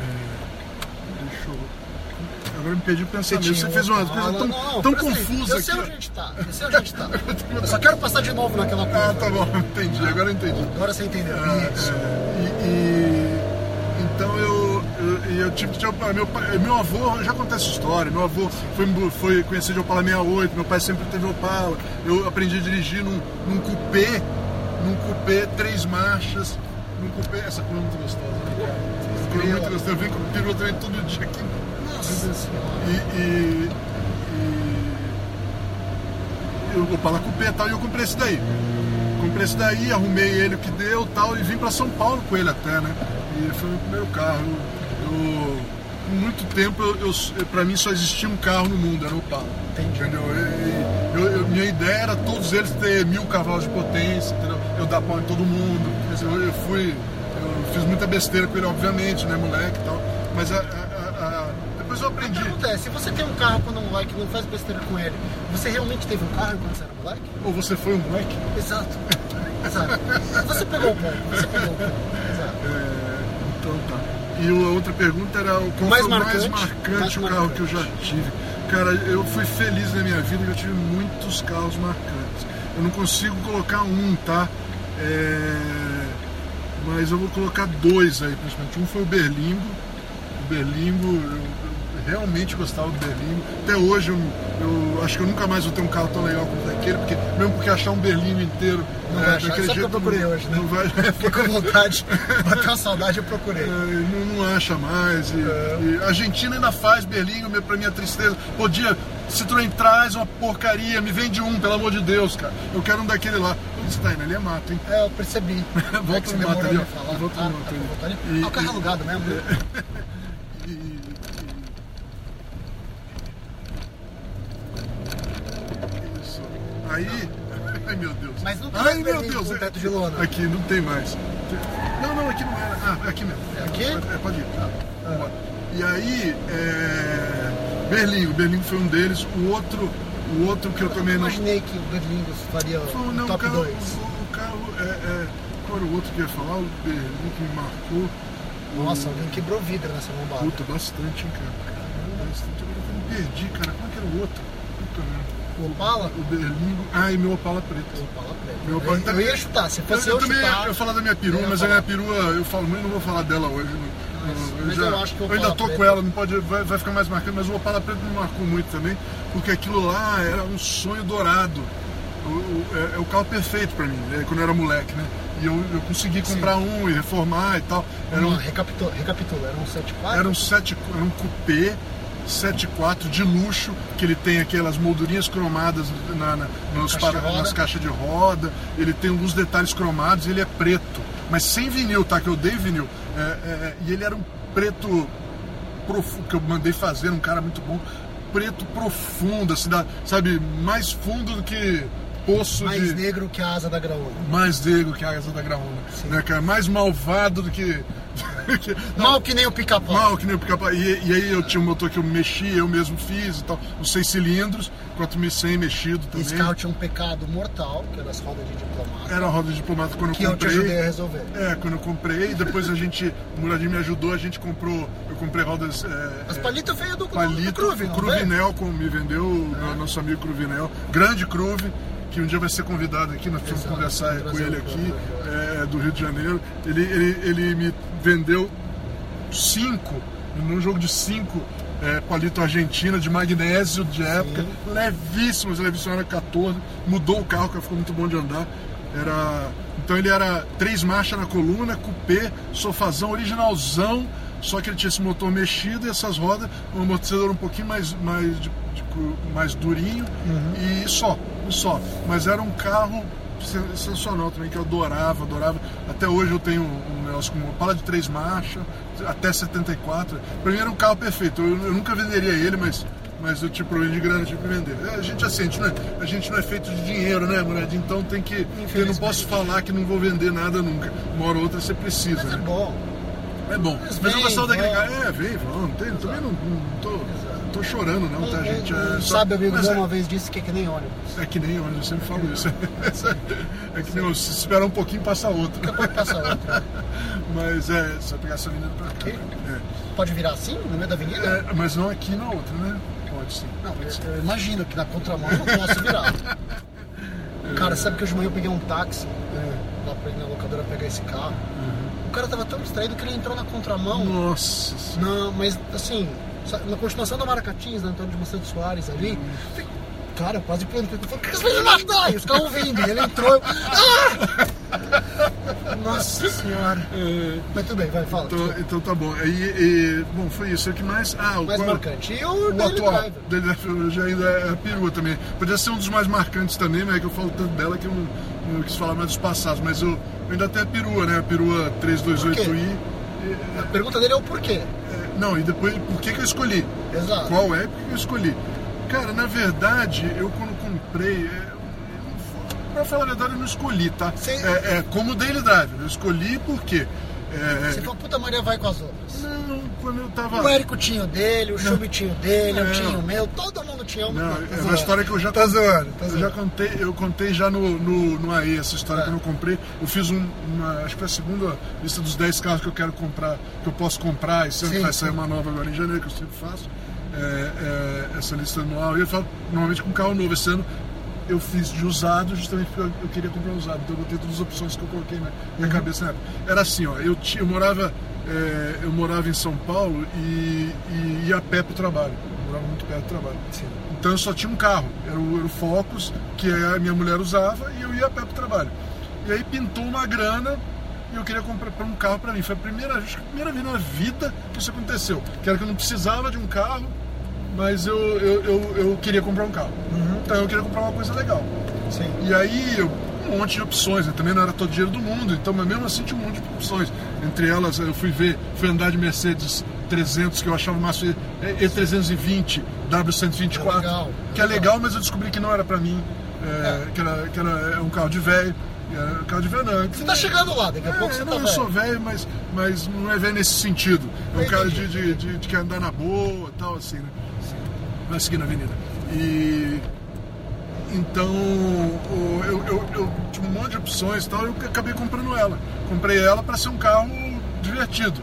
É, deixa eu. Agora me perdi o pensamento. Você, um fez uma Opala. coisa tão, Não, tão aí. confusa Eu aqui. sei onde a gente tá, eu sei onde a gente tá. Eu só quero passar de novo naquela coisa. Ah, tá bom, entendi, agora eu entendi. Agora você entendeu. É, Isso. é, e, e- então eu, eu, eu tive Opala. Meu, meu avô, já contei essa história, meu avô foi, foi conhecido de Opala 68, meu pai sempre teve Opala. Eu aprendi a dirigir num, num coupé, num coupé, três marchas, num essa cor é muito gostosa, né, cara? Essa cor é muito gostosa, eu venho com o também todo dia aqui. E, e, e eu Opala Coupé e tal, e eu comprei esse daí. Comprei esse daí, arrumei ele o que deu tal, e vim pra São Paulo com ele até, né? E foi o meu primeiro carro. Eu, por muito tempo, eu, eu, pra mim só existia um carro no mundo, era o Opala. Entendi. Entendeu? Eu- minha ideia era todos eles ter mil cavalos de potência, entendeu? Eu dar pau em todo mundo. Eu, fui. Eu fiz muita besteira com ele, obviamente, né, moleque e tal. Mas a- A pergunta é, se você tem um carro quando é moleque e não faz besteira com ele, você realmente teve um carro quando você era moleque? Ou você foi um moleque? Exato. Exato. Você pegou o ponto, você pegou o ponto. Exato. É, então tá. E a outra pergunta era o qual Mais foi o mais marcante, mais o carro marcante. que eu já tive. Cara, eu fui feliz na minha vida que eu tive muitos carros marcantes. Eu não consigo colocar um, tá? É, Mas eu vou colocar dois aí, principalmente. Um foi o Berlingo. O Berlingo, eu, eu realmente gostava do Berlingo. Até hoje eu, eu acho que eu nunca mais vou ter um carro tão legal como aquele, porque, mesmo porque achar um Berlingo inteiro Não é, vai achar. daquele Sabe o que eu jeito procurei hoje, né? não vai. Fiquei com vontade, bateu uma saudade, eu procurei. É, não, não acha mais. E, e a Argentina ainda faz Berlingo, meu- pra minha tristeza. Podia, Citroën traz uma porcaria, me vende um, pelo amor de Deus, cara. Eu quero um daquele lá. Onde você tá? Ali é mato, hein? É, eu percebi. Volta É que você no mato ali, ó. Volta no Ah, mato tá ali. ali? E- Ah, o carro e- alugado mesmo. E, e- Isso. Aí. Ai meu Deus. Mas não tem Ai meu Deus. é- teto de lona. Aqui não tem mais. Não, não, aqui não era. Ah, é aqui mesmo. É aqui? É, pode ir. Tá. Vambora. E aí, é... Berlingo, Berlingo foi um deles. O outro, o outro que eu também não. Imaginei que o Berlingo faria Foi, o não, o top carro, 2. o carro é, é, qual era o outro que ia falar? O Berlim que me marcou. Nossa, alguém quebrou vidro nessa lombada. Puta, bastante, hein, cara. Bastante. Agora eu me perdi, cara. Como é que era o outro? Puta merda. O Opala? O Berlim. Ah, e meu Opala preto. O Opala preto. Meu Opala eu, eu ia chutar, se Eu, fosse eu eu, também chutar... ia eu falar da minha perua, mas a minha perua, eu falo muito, não vou falar dela hoje. Mas- eu, mas já- eu ainda tô com Preto- ela, não pode, vai, vai ficar mais marcante, mas o Opala Preto me marcou muito também, porque aquilo lá era um sonho dourado. O, o- é, é o carro perfeito pra mim, né, quando eu era moleque, né? E eu, eu consegui comprar um e reformar e tal. Era Não, um, recapitula, recapitula, era um 74? era um, sete, era um coupé 74 de luxo, que ele tem aquelas moldurinhas cromadas na, na- nos Caixa de para- roda. nas caixas de roda, ele tem alguns detalhes cromados, ele é preto, mas sem vinil, tá? Que eu dei vinil. É, é, e ele era um preto profundo, que eu mandei fazer, um cara muito bom, preto profundo, assim, da- sabe, mais fundo do que poço Mais de negro que a asa da graúna. mais negro que a asa da graúna, né, cara? Mais malvado do que. que- Mal que nem o pica-pau. Mal, que nem o pica e, e aí eu tinha um motor que eu mexia, eu mesmo fiz e tal, os seis cilindros, 4100 mexido também. Esse carro tinha um pecado mortal, que era as rodas de diplomata, Era a roda de diplomata quando que eu eu te comprei. ajudei a resolver. É, quando eu comprei, depois a gente, o Muradinho me ajudou, a gente comprou, eu comprei rodas. É, As é, palitos veio do, do, do Palito, Cruve, o não Cruvinel, como me vendeu, o meu- nosso amigo Cruvinel, grande Cruve, que um dia vai ser convidado aqui, nós precisamos conversar com ele aqui, é, do Rio de Janeiro. Ele, ele, ele me vendeu cinco, num jogo de cinco, é, palito argentina de magnésio de época, levíssimos, levíssimos, era 14, mudou o carro, que ficou muito bom de andar. Era, então ele era três marchas na coluna, coupé, sofazão originalzão, só que ele tinha esse motor mexido e essas rodas, um amortecedor um pouquinho mais, mais, de- de mais durinho e só, só. Mas era um carro sen- sensacional também, que eu adorava, adorava. Até hoje eu tenho um negócio com uma pala de três marchas, até 74. Pra mim era um carro perfeito. Eu, eu nunca venderia ele, mas, mas eu tinha problema de grana, tinha que vender. É, A gente assim, a gente não é, a gente não é feito de dinheiro, né, Muradinho? Então tem que. Eu não posso falar que não vou vender nada nunca. Uma hora ou outra você precisa. Mas é né? bom. É bom. Mas Mas eu gostava daquele cara. É, vem, vão. Não tem, também não, não tô, não tô chorando, não, tá, gente? É só- Sabe, amigo mas é- uma vez disse que é que nem ônibus. é que nem onde eu sempre falo isso. É que nem se esperar um pouquinho passa outro. Passa outra. Mas é, só pegar essa avenida pra cá. É. Pode virar assim, no meio da avenida? É, mas não aqui na outra, né? Pode sim. Não, eu, eu imagino que na contramão eu não posso virar. Cara, sabe que hoje de manhã eu peguei um táxi É. lá pra ir na locadora pegar esse carro. O cara tava tão distraído que ele entrou na contramão. Nossa senhora. Não, mas assim, na continuação da Maracatins, na Antônio de Monsanto Soares ali, cara, eu quase pulando. Eu falei, que me matar? E os caras ouvindo. E ele entrou. eu- Ah! Nossa senhora. É, Mas tudo bem, vai, fala. então, então tá bom. Aí, e, bom, foi isso. O que mais? Ah, o mais qual- marcante. E o, O Daily atual Driver. eu já ainda é a perua também. Podia ser um dos mais marcantes também, mas é que eu falo tanto dela que eu não, não quis falar mais dos passados. Mas eu, eu ainda tenho a perua, né? A perua 328i. A pergunta dele é o porquê. Não, e depois, por que, que eu escolhi? Exato. Qual é? Que eu escolhi? Cara, na verdade, eu quando comprei. é, Pra falar a verdade, eu não escolhi, tá? Sim. É, é como Daily Driver. Eu escolhi porque. É, Você falou, puta Maria vai com as outras. não, quando eu tava. O Érico tinha o dele, o Chub tinha o dele, eu Não. tinha o meu, todo mundo tinha um. Não, é uma história que eu já Tá zoando, tá eu zoando. já contei, eu contei já no, no, no AE essa história É. quando eu comprei. Eu fiz um, uma, acho que foi a segunda lista dos 10 carros que eu quero comprar, que eu posso comprar. Esse ano Sim, vai sair sim. uma nova agora em janeiro, que eu sempre faço. É, é, essa lista anual. E eu falo normalmente com carro novo. Esse ano eu fiz de usado justamente porque eu, eu queria comprar usado. Então eu botei todas as opções que eu coloquei na minha Uhum. cabeça na época. Era assim, ó, eu, ti- eu morava. é, eu morava em São Paulo e, e ia a pé pro trabalho. Eu morava muito perto do trabalho. Então eu só tinha um carro, era o, era o Focus, que a minha mulher usava, e eu ia a pé pro trabalho. E aí pintou uma grana e eu queria comprar um carro para mim. Foi a primeira, a primeira vez na vida que isso aconteceu. Que era que eu não precisava de um carro, mas eu, eu, eu, eu queria comprar um carro. Então eu queria comprar uma coisa legal. Sim. E aí, eu- um monte de opções, né? também não era todo dinheiro do mundo, então, mas mesmo assim tinha um monte de opções. Entre elas, eu fui ver, fui andar de Mercedes 300, que eu achava massa, E- E320, W124, Legal, que é legal. mas eu descobri que não era pra mim, é, que, era, que era é um carro de velho. É, um carro de velho não. Você tá chegando lá, daqui a pouco É, você não, tá eu velho. sou velho, mas, mas não é velho nesse sentido. É um cara de, de, de, de que andar na boa e tal, assim, né? Na avenida. E Então, o- eu, eu, eu tinha um monte de opções e tal, eu acabei comprando ela. Comprei ela para ser um carro divertido.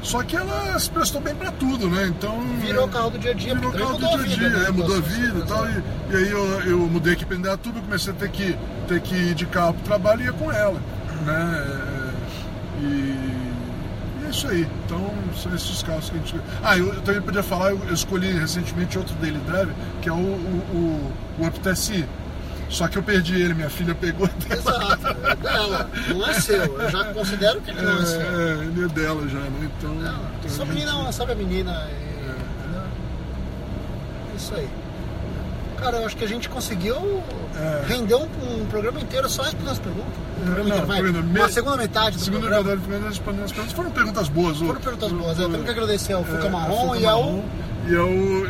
Só que ela se prestou bem para tudo, né? Então. Virou carro do dia a dia, Virou carro do a dia a vida, dia, né? é, mudou a vida e tal. E, e aí eu, eu mudei aqui para Indaiatuba, comecei a ter que, ter que ir de carro pro trabalho e ia com ela. Né? É, E, e é isso aí. Então são esses carros que a gente. Ah, eu, eu também podia falar, eu, eu escolhi recentemente outro Daily Drive, que é o, o, o, o. Só que eu perdi ele, minha filha pegou dela. Exato, é dela, não é seu. Eu já considero que ele não é seu. É, é, ele é dela já, né? Então. Não, então essa a gente- menina, sabe a menina? É, entendeu? Isso aí. Cara, eu acho que a gente conseguiu É. render um, um programa inteiro só respondendo as perguntas. Um programa Não, inteiro, vai. programa- Uma me- segunda metade do Segunda programa. verdade, primeira respondendo as perguntas. Foram perguntas boas. Foram perguntas o- boas. Eu o- tenho que agradecer ao Fuca é, Marrom Fuca e ao. Marrom. E ao. Eu,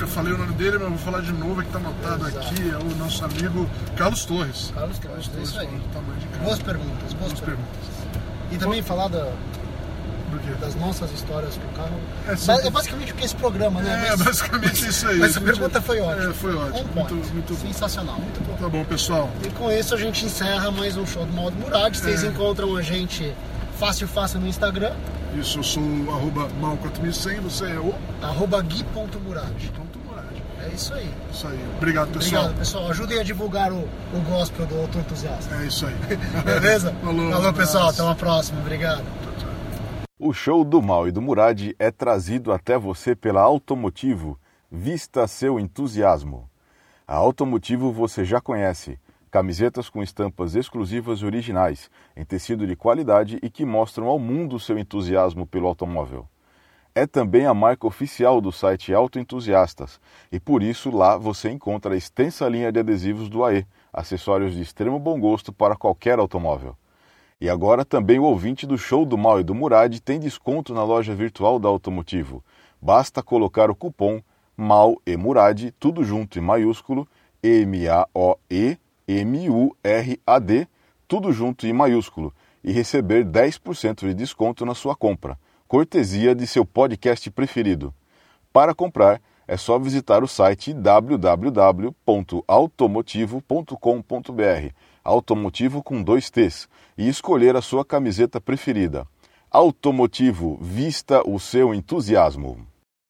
eu falei o nome dele, mas vou falar de novo, que tá anotado Exato. aqui. É o nosso amigo Carlos Torres. Carlos Torres, é isso aí. Boas perguntas, boas Boas perguntas. perguntas. E também falar da- Do quê? das nossas histórias com o carro. É, sempre- É basicamente o que é esse programa, né? É, Mas- basicamente isso aí. Mas a pergunta foi ótima. É, foi ótimo. Muito, muito bom. Sensacional. Muito bom. Tá bom, pessoal. E com isso a gente encerra mais um show do Modo Murad. Vocês É. encontram a gente fácil fácil no Instagram, Isso, eu sou o arroba mal4100, você é o arroba gui.murad. É isso aí. Isso aí. Obrigado, pessoal. Obrigado, pessoal. Ajudem a divulgar o, o gospel do Auto Entusiasta. É isso aí. Beleza? Falou, Falou pessoal. abraço. Até uma próxima. Obrigado. O show do Mal e do Murad é trazido até você pela Automotivo. Vista seu entusiasmo. A Automotivo você já conhece. Camisetas com estampas exclusivas e originais, em tecido de qualidade e que mostram ao mundo seu entusiasmo pelo automóvel. É também a marca oficial do site Autoentusiastas e por isso lá você encontra a extensa linha de adesivos do AE, acessórios de extremo bom gosto para qualquer automóvel. E agora também o ouvinte do show do Mal e do Murad tem desconto na loja virtual da Automotivo. Basta colocar o cupom MAL e Murad, tudo junto em maiúsculo, M-A-O-E-M-U-R-A-D, tudo junto em maiúsculo, e receber 10% de desconto na sua compra, cortesia de seu podcast preferido. Para comprar, é só visitar o site www.automotivo.com.br, automotivo com dois T's, e escolher a sua camiseta preferida. Automotivo, vista o seu entusiasmo.